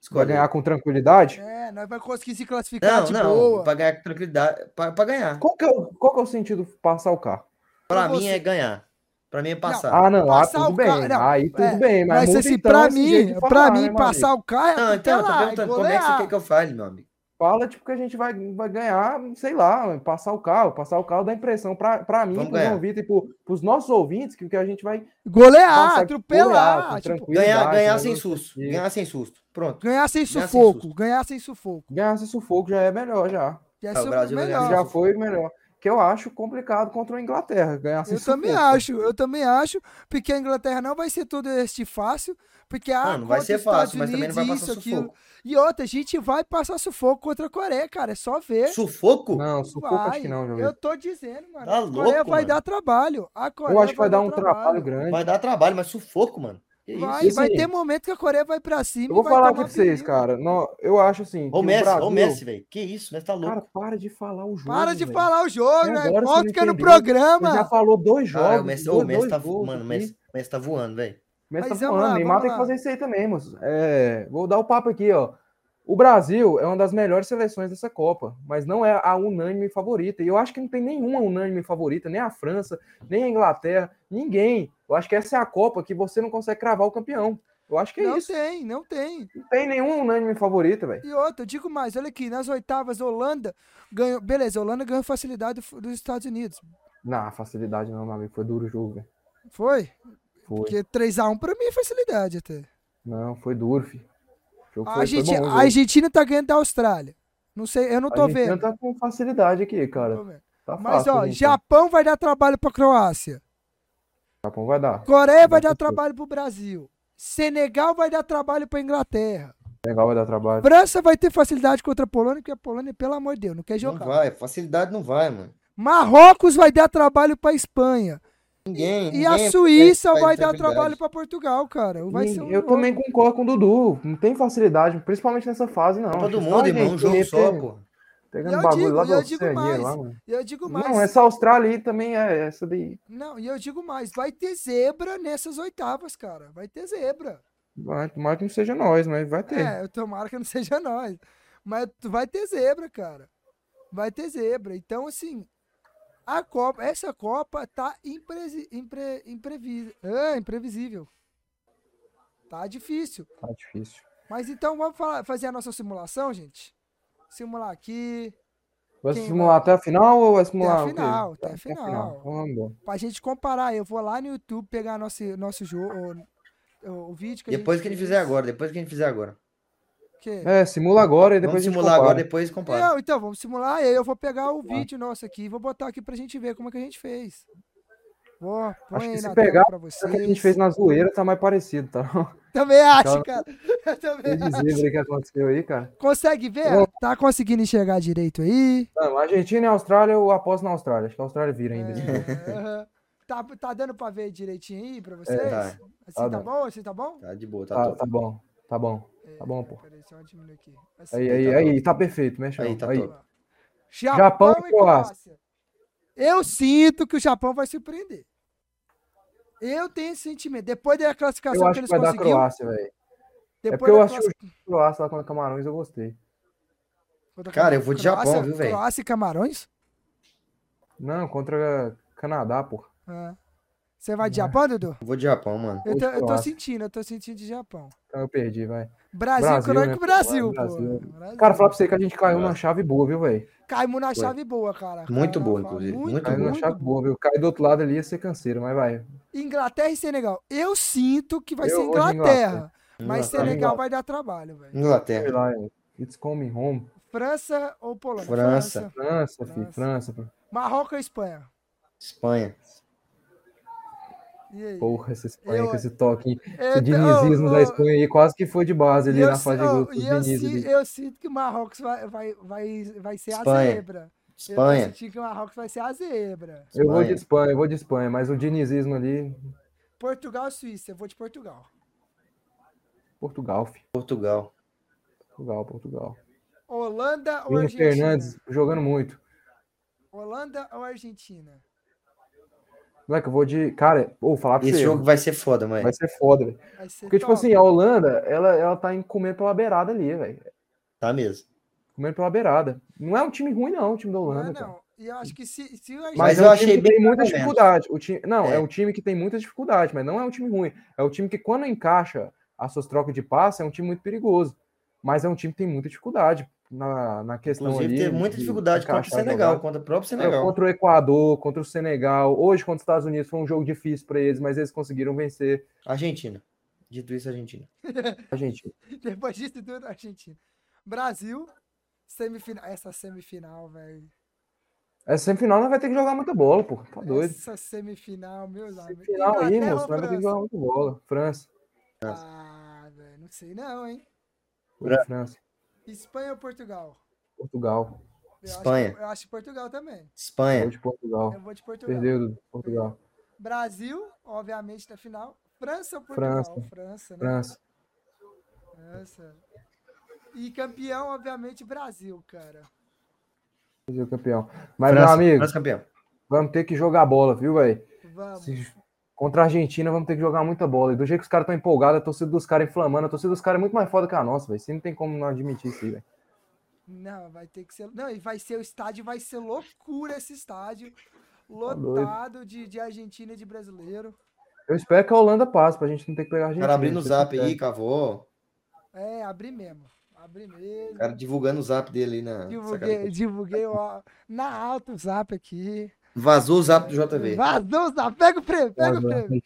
cara. Vai ganhar com tranquilidade? É, nós vamos conseguir se classificar Não, de não. boa. Pra ganhar com tranquilidade. Pra, pra ganhar. Qual que, é o, qual que é o sentido de passar o carro? Pra Pra mim você. é ganhar. Pra mim é passar. Ah, não, ah, Passar tudo o bem. carro- não, aí tudo é, bem, mas, Mas assim, então, pra esse mim, falar, mim, né, passar amigo? o carro é Não, então, eu tô perguntando como é que você golear. quer que eu fale, meu amigo. Fala, tipo, que a gente vai, vai ganhar, sei lá, passar o carro. Passar o carro dá impressão pra, pra mim, Vamos pro ganhar. João Vitor e pro, pros nossos ouvintes, que, que a gente vai Golear, passar, atropelar. tipo, Ganhar, ganhar né, sem não- susto. e- Ganhar sem susto. Pronto. ganhar sem Ganhar sem sufoco. ganhar sem sufoco. Ganhar esse sufoco já é melhor, já. Já é Ah, o Brasil ganhar melhor. sem Já foi melhor. Que eu acho complicado contra a Inglaterra, ganhar Eu também sufoco. acho, eu também acho, porque a Inglaterra não vai ser todo este fácil, porque ah, Não, vai ser fácil, mas também não vai Unidos, passar isso, aquilo. sufoco. E outra, a gente vai passar sufoco contra a Coreia, cara, é só ver. Sufoco? Não, sufoco acho que não, eu tô dizendo, mano. Tá a Coreia louco, vai mano. dar trabalho. A Coreia Eu acho que vai dar um trabalho. trabalho grande. Vai dar trabalho, mas sufoco, mano. Vai, vai Assim, ter momento que a Coreia vai pra cima Eu vou e vai falar aqui pra vocês, perigo. cara. Não, eu acho assim. Ô Messi, o Brasil... ô Messi, velho. Que isso, Messi tá louco. Cara, para de falar o jogo. Para de velho. falar o jogo, Até né? não que é no. Você já programa. falou dois jogos. Cara, o Messi, ô, dois, o Messi tá, gols mano. Messi, Messi tá voando, velho. Messi Mas tá voando. lá, Neymar tem que fazer isso aí também, moço. É, vou dar o papo aqui, ó. O Brasil é uma das melhores seleções dessa Copa, mas não é a unânime favorita. E eu acho que não tem nenhuma unânime favorita, nem a França, nem a Inglaterra, ninguém. Eu acho que essa é a Copa que você não consegue cravar o campeão. Eu acho que é Não isso. tem, não tem. Não tem nenhuma unânime favorita, velho. E outra, eu digo mais, olha aqui, nas oitavas, Holanda ganhou. Beleza, Holanda ganhou facilidade do- dos Estados Unidos. Não, facilidade não, meu amigo. Foi duro o jogo, velho. Foi? Foi. Porque 3x1 pra mim é facilidade até. Não, foi duro, filho. A, Argentina, foi bom. a. Argentina tá ganhando da Austrália. Não sei, eu não tô A Argentina vendo. tá com facilidade aqui, Não cara. Tá Mas fácil, ó, gente. Japão vai dar trabalho pra Croácia. Japão vai dar. Coreia vai Vai dar trabalho pro Brasil. Senegal vai dar trabalho pra Inglaterra. Legal, vai dar trabalho. França vai ter facilidade contra a Polônia, porque a Polônia, pelo amor de Deus, não quer Não jogar. vai, facilidade não vai, mano. Marrocos vai dar trabalho pra Espanha. Ninguém. E a ninguém Suíça faz vai dar trabalho pra Portugal, cara. Vai ser um eu jogo. também concordo com o Dudu. Não tem facilidade, principalmente nessa fase, não. Copa Acho do que só mundo, a irmão. Um jogo só, pô. Pegando eu bagulho digo- lá da Oceania, mais. lá, mano. E eu digo mais. Não, essa Austrália aí também é essa daí. Não, e eu digo mais, vai ter zebra nessas oitavas, cara. Vai ter zebra. Vai, tomara que não seja nós, mas vai ter. É, eu tomara que não seja nós. Mas tu vai ter zebra, cara. Vai ter zebra. Então, assim, a Copa, essa Copa tá impresi, impre, imprevi, ah, imprevisível. Tá difícil. Tá difícil. Mas então vamos falar- fazer a nossa simulação, gente? Simular aqui, Vai simular até a final ou vai simular o quê? final, até a Até final. Vamos pra gente comparar. Eu vou lá no YouTube pegar nosso, nosso jogo, o, o, vídeo que Depois a que a gente gente fez. fizer agora, depois que a gente fizer agora. Que? É, simula agora e Vamos depois a gente simular agora, depois compara. Não, então, vamos simular. E aí eu vou pegar o Tá. vídeo nosso aqui e vou botar aqui pra gente ver como é que a gente fez. Pô, põe que aí se na pegar, pra Só que a gente fez na zoeira tá mais parecido, tá? Também acho, Aquela- cara. Eu também Que acho. que aconteceu aí, cara. Consegue ver? Não. Tá conseguindo enxergar direito aí? Não, Argentina e Austrália, eu aposto na Austrália. Acho que a Austrália vira ainda. É, tá, tá dando pra ver direitinho aí pra vocês? tá. Assim Tá tá bom? Assim tá bom? Tá de boa, tá, Tá, tá bom, tá bom. Tá bom, pô. Peraí, só diminuir aqui. Assim. Aí, aí, tá aí, tá perfeito, mexe Aí, tá aí. Japão, Japão e Croácia. Croácia. Eu sinto que o Japão vai surpreender. Eu tenho esse sentimento. Depois da classificação Eu que acho que eles vai dar conseguiram. Croácia, velho. É Depois porque eu acho que o Croácia lá contra Camarões eu gostei. Cara, eu vou de Croácia- Japão, viu, velho? Croácia e Camarões? Não, contra Canadá, pô. Ah. Você vai de Né? Japão, Dudu? Eu Vou de Japão, mano. Eu tô, eu tô sentindo, eu tô sentindo de Japão. Então eu perdi, vai. Brasil, Brasil, Brasil né? Brasil, pô. Brasil. Brasil. Cara, falar pra você que a gente caiu numa chave boa, viu, velho? Caímos na Foi. chave boa, cara. Muito Cara, boa, inclusive. Muito, Muito Caiu muito chave boa. viu? Cair do outro lado ali ia ser canseiro, mas vai. Inglaterra e Senegal. Eu sinto que vai Eu ser Inglaterra. Inglaterra. Mas Inglaterra. Senegal vai dar trabalho, velho. Sei Inglaterra. lá, it's coming home. França ou Polônia? França. França, França. França. pô. Marrocos ou Espanha? Espanha. E aí? Porra, essa Espanha Eu- com esse toque, hein? Eu- esse dinizismo da Espanha aí quase que foi de base ali eu na fase de ô, grupo. e os eu, Diniz eu sinto que o Marrocos vai, vai, vai, vai ser a Espanha. zebra. Eu Espanha. senti que o Marrocos vai ser a zebra. Eu vou de Espanha. Espanha, eu vou de Espanha, mas o dinizismo ali, Portugal ou Suíça? Eu vou de Portugal. Portugal, fi. Portugal. Portugal, Portugal. Holanda ou Argentina? Fernandes jogando muito. Holanda ou Argentina? Moleque, eu vou de. Cara, vou falar pra Esse você. jogo vai ser foda, mãe. vai ser foda, velho. Porque, tipo top. assim, a Holanda, ela, ela tá indo comendo pela beirada ali, velho. Tá mesmo. Comendo pela beirada. Não é um time ruim, não, o time da Não, Holanda, é cara. não. E eu acho que se, se o Mas eu é um achei time que bem tem muita dificuldade. O time, não, é. É. um time que tem muita dificuldade, mas não é um time ruim. É um time que, quando encaixa as suas trocas de passe, é um time muito perigoso. Mas é um time que tem muita dificuldade na, na questão Inclusive, ali. teve muita de dificuldade contra o Senegal, contra o próprio É, Senegal. Contra o Equador, contra o Senegal. Hoje, contra os Estados Unidos, foi um jogo difícil para eles, mas eles conseguiram vencer Argentina. Dito isso, Argentina. a gente. Depois disso tudo, Argentina. Brasil, semifinal. Essa semifinal, velho. Essa semifinal nós vai ter que jogar muita bola, pô. Tá doido. Essa semifinal, meus amigos. Final aí, moço. Nós vamos ter que jogar muita bola. França. Ah, velho, não sei não, hein? França. Espanha ou Portugal? Portugal. Eu acho Espanha. que- eu acho que Portugal também. Espanha. Foi de Portugal. Eu vou de Portugal. Perdeu Portugal. Brasil, obviamente, na final. França ou Portugal? França. França, né? França. França. E campeão, obviamente, Brasil, cara. Brasil campeão. Mas, meu França, amigo, França campeão. vamos ter que jogar bola, viu, velho? Vamos. Se- Contra a Argentina, vamos ter que jogar muita bola. E do jeito que os caras estão empolgados, a torcida dos caras inflamando, a torcida dos caras é muito mais foda que a nossa, velho. Você não tem como não admitir isso aí, velho. Não, vai ter que ser. Não, e vai ser o estádio, vai ser loucura esse estádio. Tá. Lotado de, de Argentina e de brasileiro. Eu espero que a Holanda passe pra gente não ter que pegar a O Argentina. cara abrindo o se zap aí, cavou. É, abri mesmo. Abri mesmo. O cara divulgando o zap dele aí na. divulguei, divulguei ó, na alta o zap aqui. Vazou o zap do JV. Vazou o zap. Pega o prêmio, pega o Vazou. prêmio.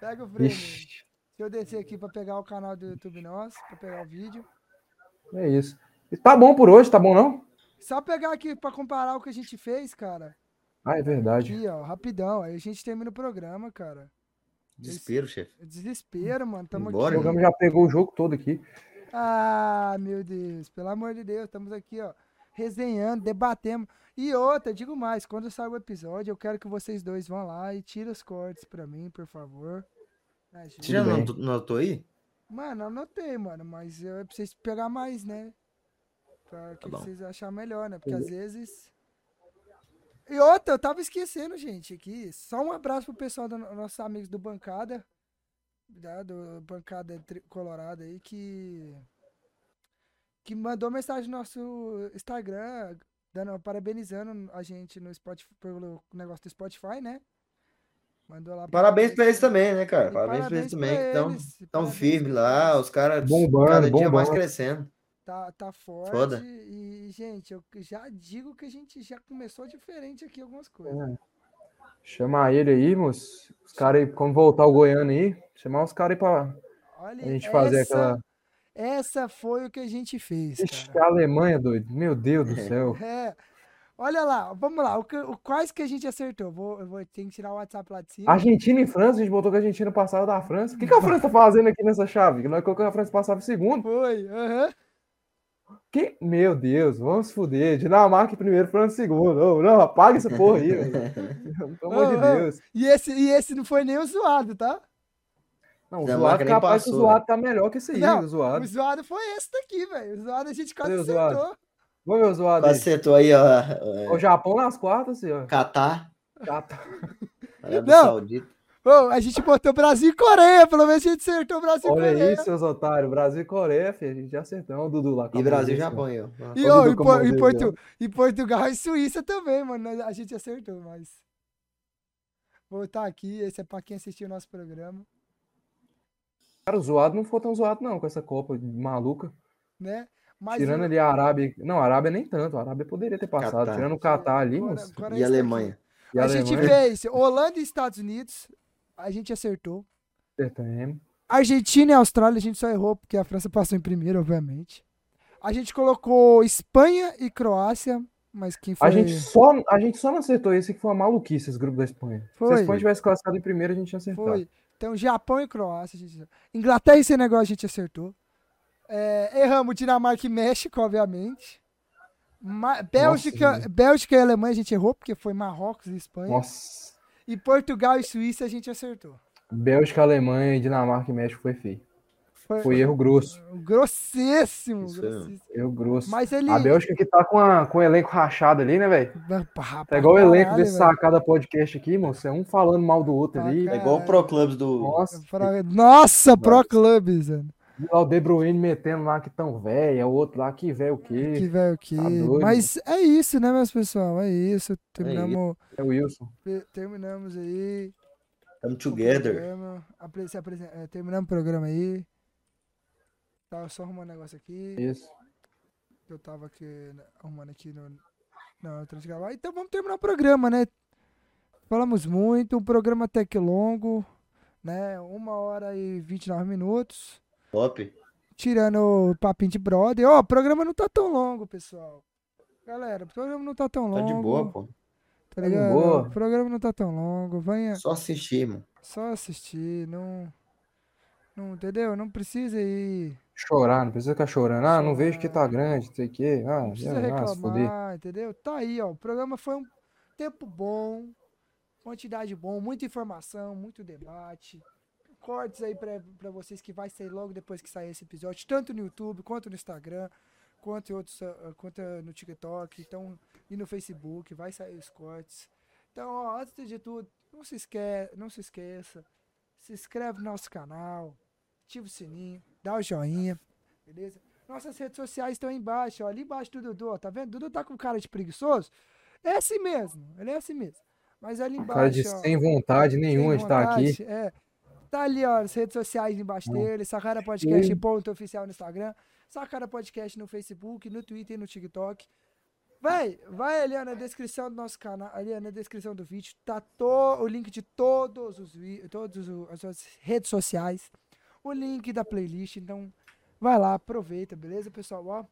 Pega o prêmio. Ixi, Deixa eu descer aqui pra pegar o canal do YouTube nosso, pra pegar o vídeo. é isso. Tá bom por hoje, tá bom não? Só pegar aqui pra comparar o que a gente fez, cara. Ah, é verdade. Aqui, ó, rapidão. Aí a gente termina o programa, cara. Desespero, chefe. Desespero, mano. Tamo O Bora, aqui. programa já pegou o jogo todo aqui. Ah, meu Deus. Pelo amor de Deus, estamos aqui, ó, resenhando, debatendo. E outra, digo mais, quando sair o episódio, eu quero que vocês dois vão lá e tirem os cortes pra mim, por favor. Ajuda. Você já bem. notou, notou aí? Mano, anotei, mano, mas eu preciso pegar mais, né? Pra que bom. vocês achar melhor, né? Porque às vezes. E outra, eu tava esquecendo, gente, aqui. Só um abraço pro pessoal dos nossos amigos do Bancada. Da, do Bancada Colorado aí, que. Que mandou mensagem no nosso Instagram, dando, parabenizando a gente no Spotify, pelo negócio do Spotify, né? Mandou lá. Parabéns pra eles também. né, cara? E Parabéns pra eles também, que estão eles, tão parabéns firmes pra lá, os caras Bombando, cada dia mais crescendo. Tá, tá forte. Foda. E, gente, eu já digo que a gente já começou diferente aqui algumas coisas. É. Chamar ele aí, moço. Os caras aí, quando voltar o Goiano aí, chamar os caras aí pra Olha, a gente fazer essa, aquela. Essa foi o que a gente fez, Ixi, a Alemanha, doido. Meu Deus do céu. É, Olha lá, vamos lá. O, que- o- quais que a gente acertou? Vou, eu vou ter que tirar o WhatsApp lá de cima. Argentina e França, a gente botou que a Argentina passava da França. O que, que a França tá fazendo aqui nessa chave? Que nós colocamos a França passava em segundo. Foi, aham. Que? Meu Deus, vamos se fuder. Dinamarca primeiro, França segundo. Ô, não, apaga essa porra aí. Pelo amor de Ô, ô. Deus. E esse, e esse não foi nem o zoado, tá? Não, o zoado capaz que o passou, zoado tá melhor que esse aí, Não, o zoado. O zoado foi esse daqui, velho. O zoado a gente quase zoado? acertou. Vamos ver o zoado. Acertou aí, ó. O Japão nas quartas, assim, ó. Catar. Arábia Não. Saudita. Ô, a gente botou Brasil e Coreia. Pelo menos a gente acertou Brasil e Olha Coreia. aí, seus otários. Brasil e Coreia, filho. A gente já acertou. O Dudu lá. com a E Brasil e Japão, ó. E, Ó, e, e Portu- e Portugal e Suíça também, mano. A gente acertou, mas. Vou botar aqui. Esse é pra quem assistiu o nosso programa, Cara, o zoado não foi tão zoado, não, com essa Copa maluca. né? Mas Tirando o- ali a Arábia. Não, a Arábia nem tanto. A Arábia poderia ter passado. Catar. Tirando o Catar ali, Core- moço. Coreia E a. Alemanha. E a A gente Alemanha, fez Holanda e Estados Unidos. A gente acertou. acertamos. Argentina e Austrália a gente só errou porque a França passou em primeiro, obviamente. A gente colocou Espanha e Croácia, mas quem foi? A gente, só, a gente só não acertou esse que foi uma maluquice, esse grupo da Espanha. Se Foi. a Espanha tivesse classificado em primeiro, a gente tinha acertado. Foi. Então, Japão e Croácia. A gente... Inglaterra e Senegal a gente acertou. É, erramos Dinamarca e México, obviamente. Ma- Bélgica, gente. Bélgica e Alemanha a gente errou, porque foi Marrocos e Espanha. Nossa. E Portugal e Suíça a gente acertou. Bélgica, Alemanha, Dinamarca e México foi feio. Foi, Foi erro grosso. grossíssimo. Isso aí, grossíssimo. Erro grosso. Mas ele. A Bélgica que tá com, a, com o elenco rachado ali, né, velho? Tá igual o elenco caralho, desse velho. sacada podcast aqui, moço. É um falando mal do outro Pra ali. É igual o Pro Clubs do. Nossa. Pra- Nossa, Pro Clubs, mano. Lá o De Bruyne metendo lá que tão velho, é o outro lá que velho o Que quê? velho que. Tá doido, Mas é isso, né, meus pessoal? É isso. Terminamos, É o Wilson. terminamos aí. Come o together. programa. Apre- é, terminamos o programa aí. Tava só arrumando um negócio aqui. Isso. Eu tava aqui, né, arrumando aqui no. Não, eu que gravar. Então vamos terminar o programa, né? Falamos muito, um programa até que longo, né? Uma hora e 29 minutos. Top. Tirando o papinho de brother. Ó, o programa não tá tão longo, pessoal. Galera, o programa não tá tão Tá longo. de boa, pô. Tá de ligado? boa. O programa não tá tão longo. Venha Só assistir, mano. só assistir. Não. Não, entendeu? Não precisa ir. Chorar, não precisa ficar chorando. Ah, não vejo que tá grande, não sei o quê. Ah, Não precisa já, ah, reclamar, entendeu? Tá aí, ó. O programa foi um tempo bom, quantidade bom, muita informação, muito debate. Cortes aí pra, pra vocês que vai sair logo depois que sair esse episódio, tanto no YouTube, quanto no Instagram, quanto, em outros, ah, quanto no TikTok, então, e no Facebook, vai sair os cortes. Então, ó, antes de tudo, não se, esque não se esqueça, se inscreve no nosso canal, ativa o sininho, dá o joinha, beleza? Nossas redes sociais estão aí embaixo, ó, ali embaixo do Dudu, ó, tá vendo? Dudu tá com cara de preguiçoso? É assim mesmo, ele é assim mesmo. Mas ali embaixo, Cara de ó, sem vontade nenhuma sem de estar aqui. vontade, É. Tá ali, ó, as redes sociais embaixo dele, Sacara Podcast ponto oficial no Instagram, Sacara Podcast no Facebook, no Twitter e no TikTok. Vai, vai ali ó, na descrição do nosso canal, ali ó, na descrição do vídeo, tá to, o link de todos os o- as redes sociais, o link da playlist, então vai lá, aproveita, beleza, pessoal? Ó,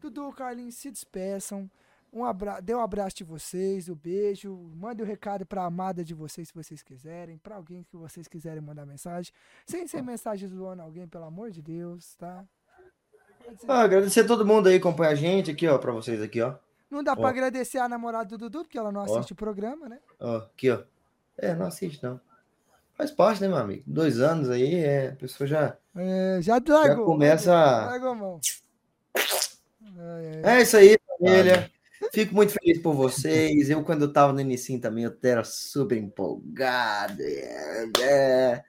Dudu, Carlinhos, se despeçam. Um abra... Dê um abraço de vocês, um beijo. Mande o um recado pra amada de vocês se vocês quiserem. Pra alguém que vocês quiserem mandar mensagem. Sem ser mensagem zoando alguém, pelo amor de Deus, tá? Ah, agradecer a todo mundo aí que acompanha a gente aqui, ó, pra vocês aqui, ó. Não dá pra ó. agradecer a namorada do Dudu, porque ela não assiste o programa, né? Ó, aqui, ó. É, não assiste, não. Faz parte, né, meu amigo? Dois anos aí, é, a pessoa já. É, já largou. começa a- Largou a mão. Ai, ai. É isso aí, família. Fico muito feliz por vocês. Eu, quando eu tava no início também, eu era super empolgado. É, é,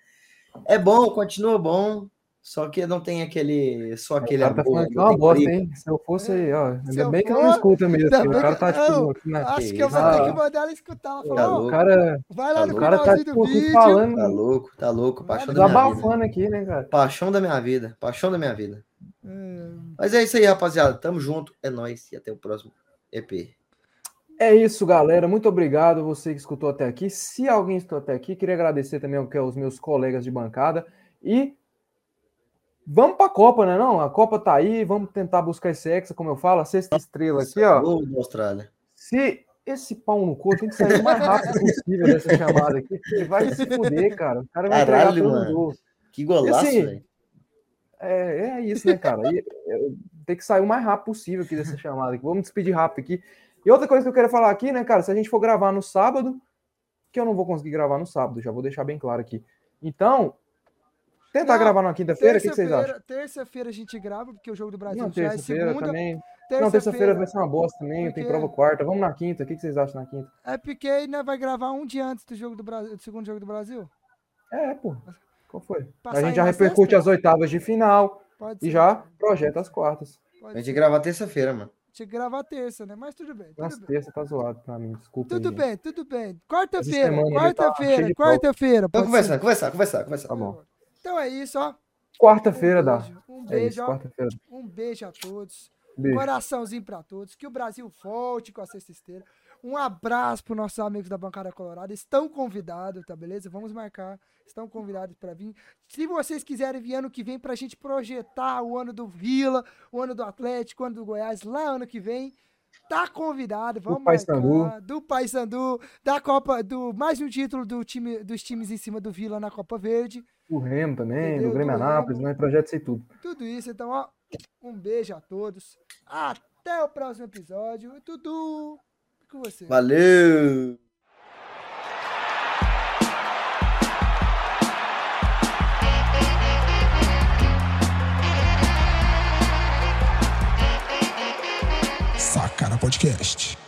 é bom, continua bom. Só que não tem aquele. Só O aquele cara tá amor. falando que é não uma tem bosta, hein? Se eu fosse aí, ó. Se Ainda eu bem que for- não escuta mesmo. porque bem O cara que- tá tipo. na- Acho que que eu vou isso. ter que mandar ela escutar. Ela falou, Tá ó, O louco. cara, vai lá Tá no o cara tá tipo, aqui vídeo. falando, Tá louco, tá louco. Paixão da minha vida. aqui, né, cara? Paixão da minha vida. Paixão da minha vida. É, Mas é isso aí, rapaziada. Tamo junto. É nóis. E até o próximo EP. É isso, galera. Muito obrigado a você que escutou até aqui. Se alguém escutou até aqui, queria agradecer também ao que aos meus colegas de bancada. E vamos para a Copa, né? Não, a Copa tá aí. Vamos tentar buscar esse hexa, como eu falo, a sexta estrela aqui, ó. Gol da Austrália. Se esse pau no cu tem que sair o mais rápido possível dessa chamada aqui, porque vai se fuder, cara. O cara vai entregar Caralho, os mano. gols. Que golaço, assim, velho. É, é isso, né, cara? E, tem que sair o mais rápido possível aqui dessa chamada aqui. Vamos despedir rápido aqui. E outra coisa que eu quero falar aqui, né, cara? Se a gente for gravar no sábado, que eu não vou conseguir gravar no sábado, já vou deixar bem claro aqui. Então, tentar Não, gravar na quinta-feira, o que, que vocês acham? Terça-feira a gente grava, porque o jogo do Brasil Não, já é terça-feira segunda. também. Não, terça-feira vai ser uma bosta também, tem Porque- prova quarta. Vamos na quinta, o que, que vocês acham na quinta? É porque né, vai gravar um dia antes do jogo do Brasil, do segundo jogo do Brasil. É, pô. Qual foi? Pra a gente já repercute sexta? as oitavas de final Pode e já projeta as quartas. Pode A gente ser. gravar terça-feira, mano. Tinha que gravar terça, né? Mas tudo bem. Tudo Nossa, bem. terça tá zoado pra mim, desculpa. Tudo aí, gente. bem, tudo bem. Quarta-feira, tá quarta-feira, quarta-feira. Vamos conversar, conversar, conversar, conversar. Tá bom. Então é isso, ó. Quarta-feira um dá. beijo, Um É beijo, isso, ó. quarta-feira. Um beijo a todos. Beijo. Coraçãozinho pra todos. Que o Brasil volte com a sexta esteira. Um abraço para nossos amigos da Bancada Colorada. Estão convidados, tá beleza? Vamos marcar. Estão convidados para vir. Se vocês quiserem vir ano que vem pra gente projetar o ano do Vila, o ano do Atlético, o ano do Goiás, lá ano que vem, tá convidado. Vamos Paysandu. marcar. Do Paysandu, da Copa, do mais um título do time, dos times em cima do Vila na Copa Verde. O Remo também, Entendeu? do Grêmio Do Anápolis, Remo. né? Projeto aí tudo. Tudo isso. Então, ó, um beijo a todos. Até o próximo episódio. Tudo com você. Valeu! Podcast.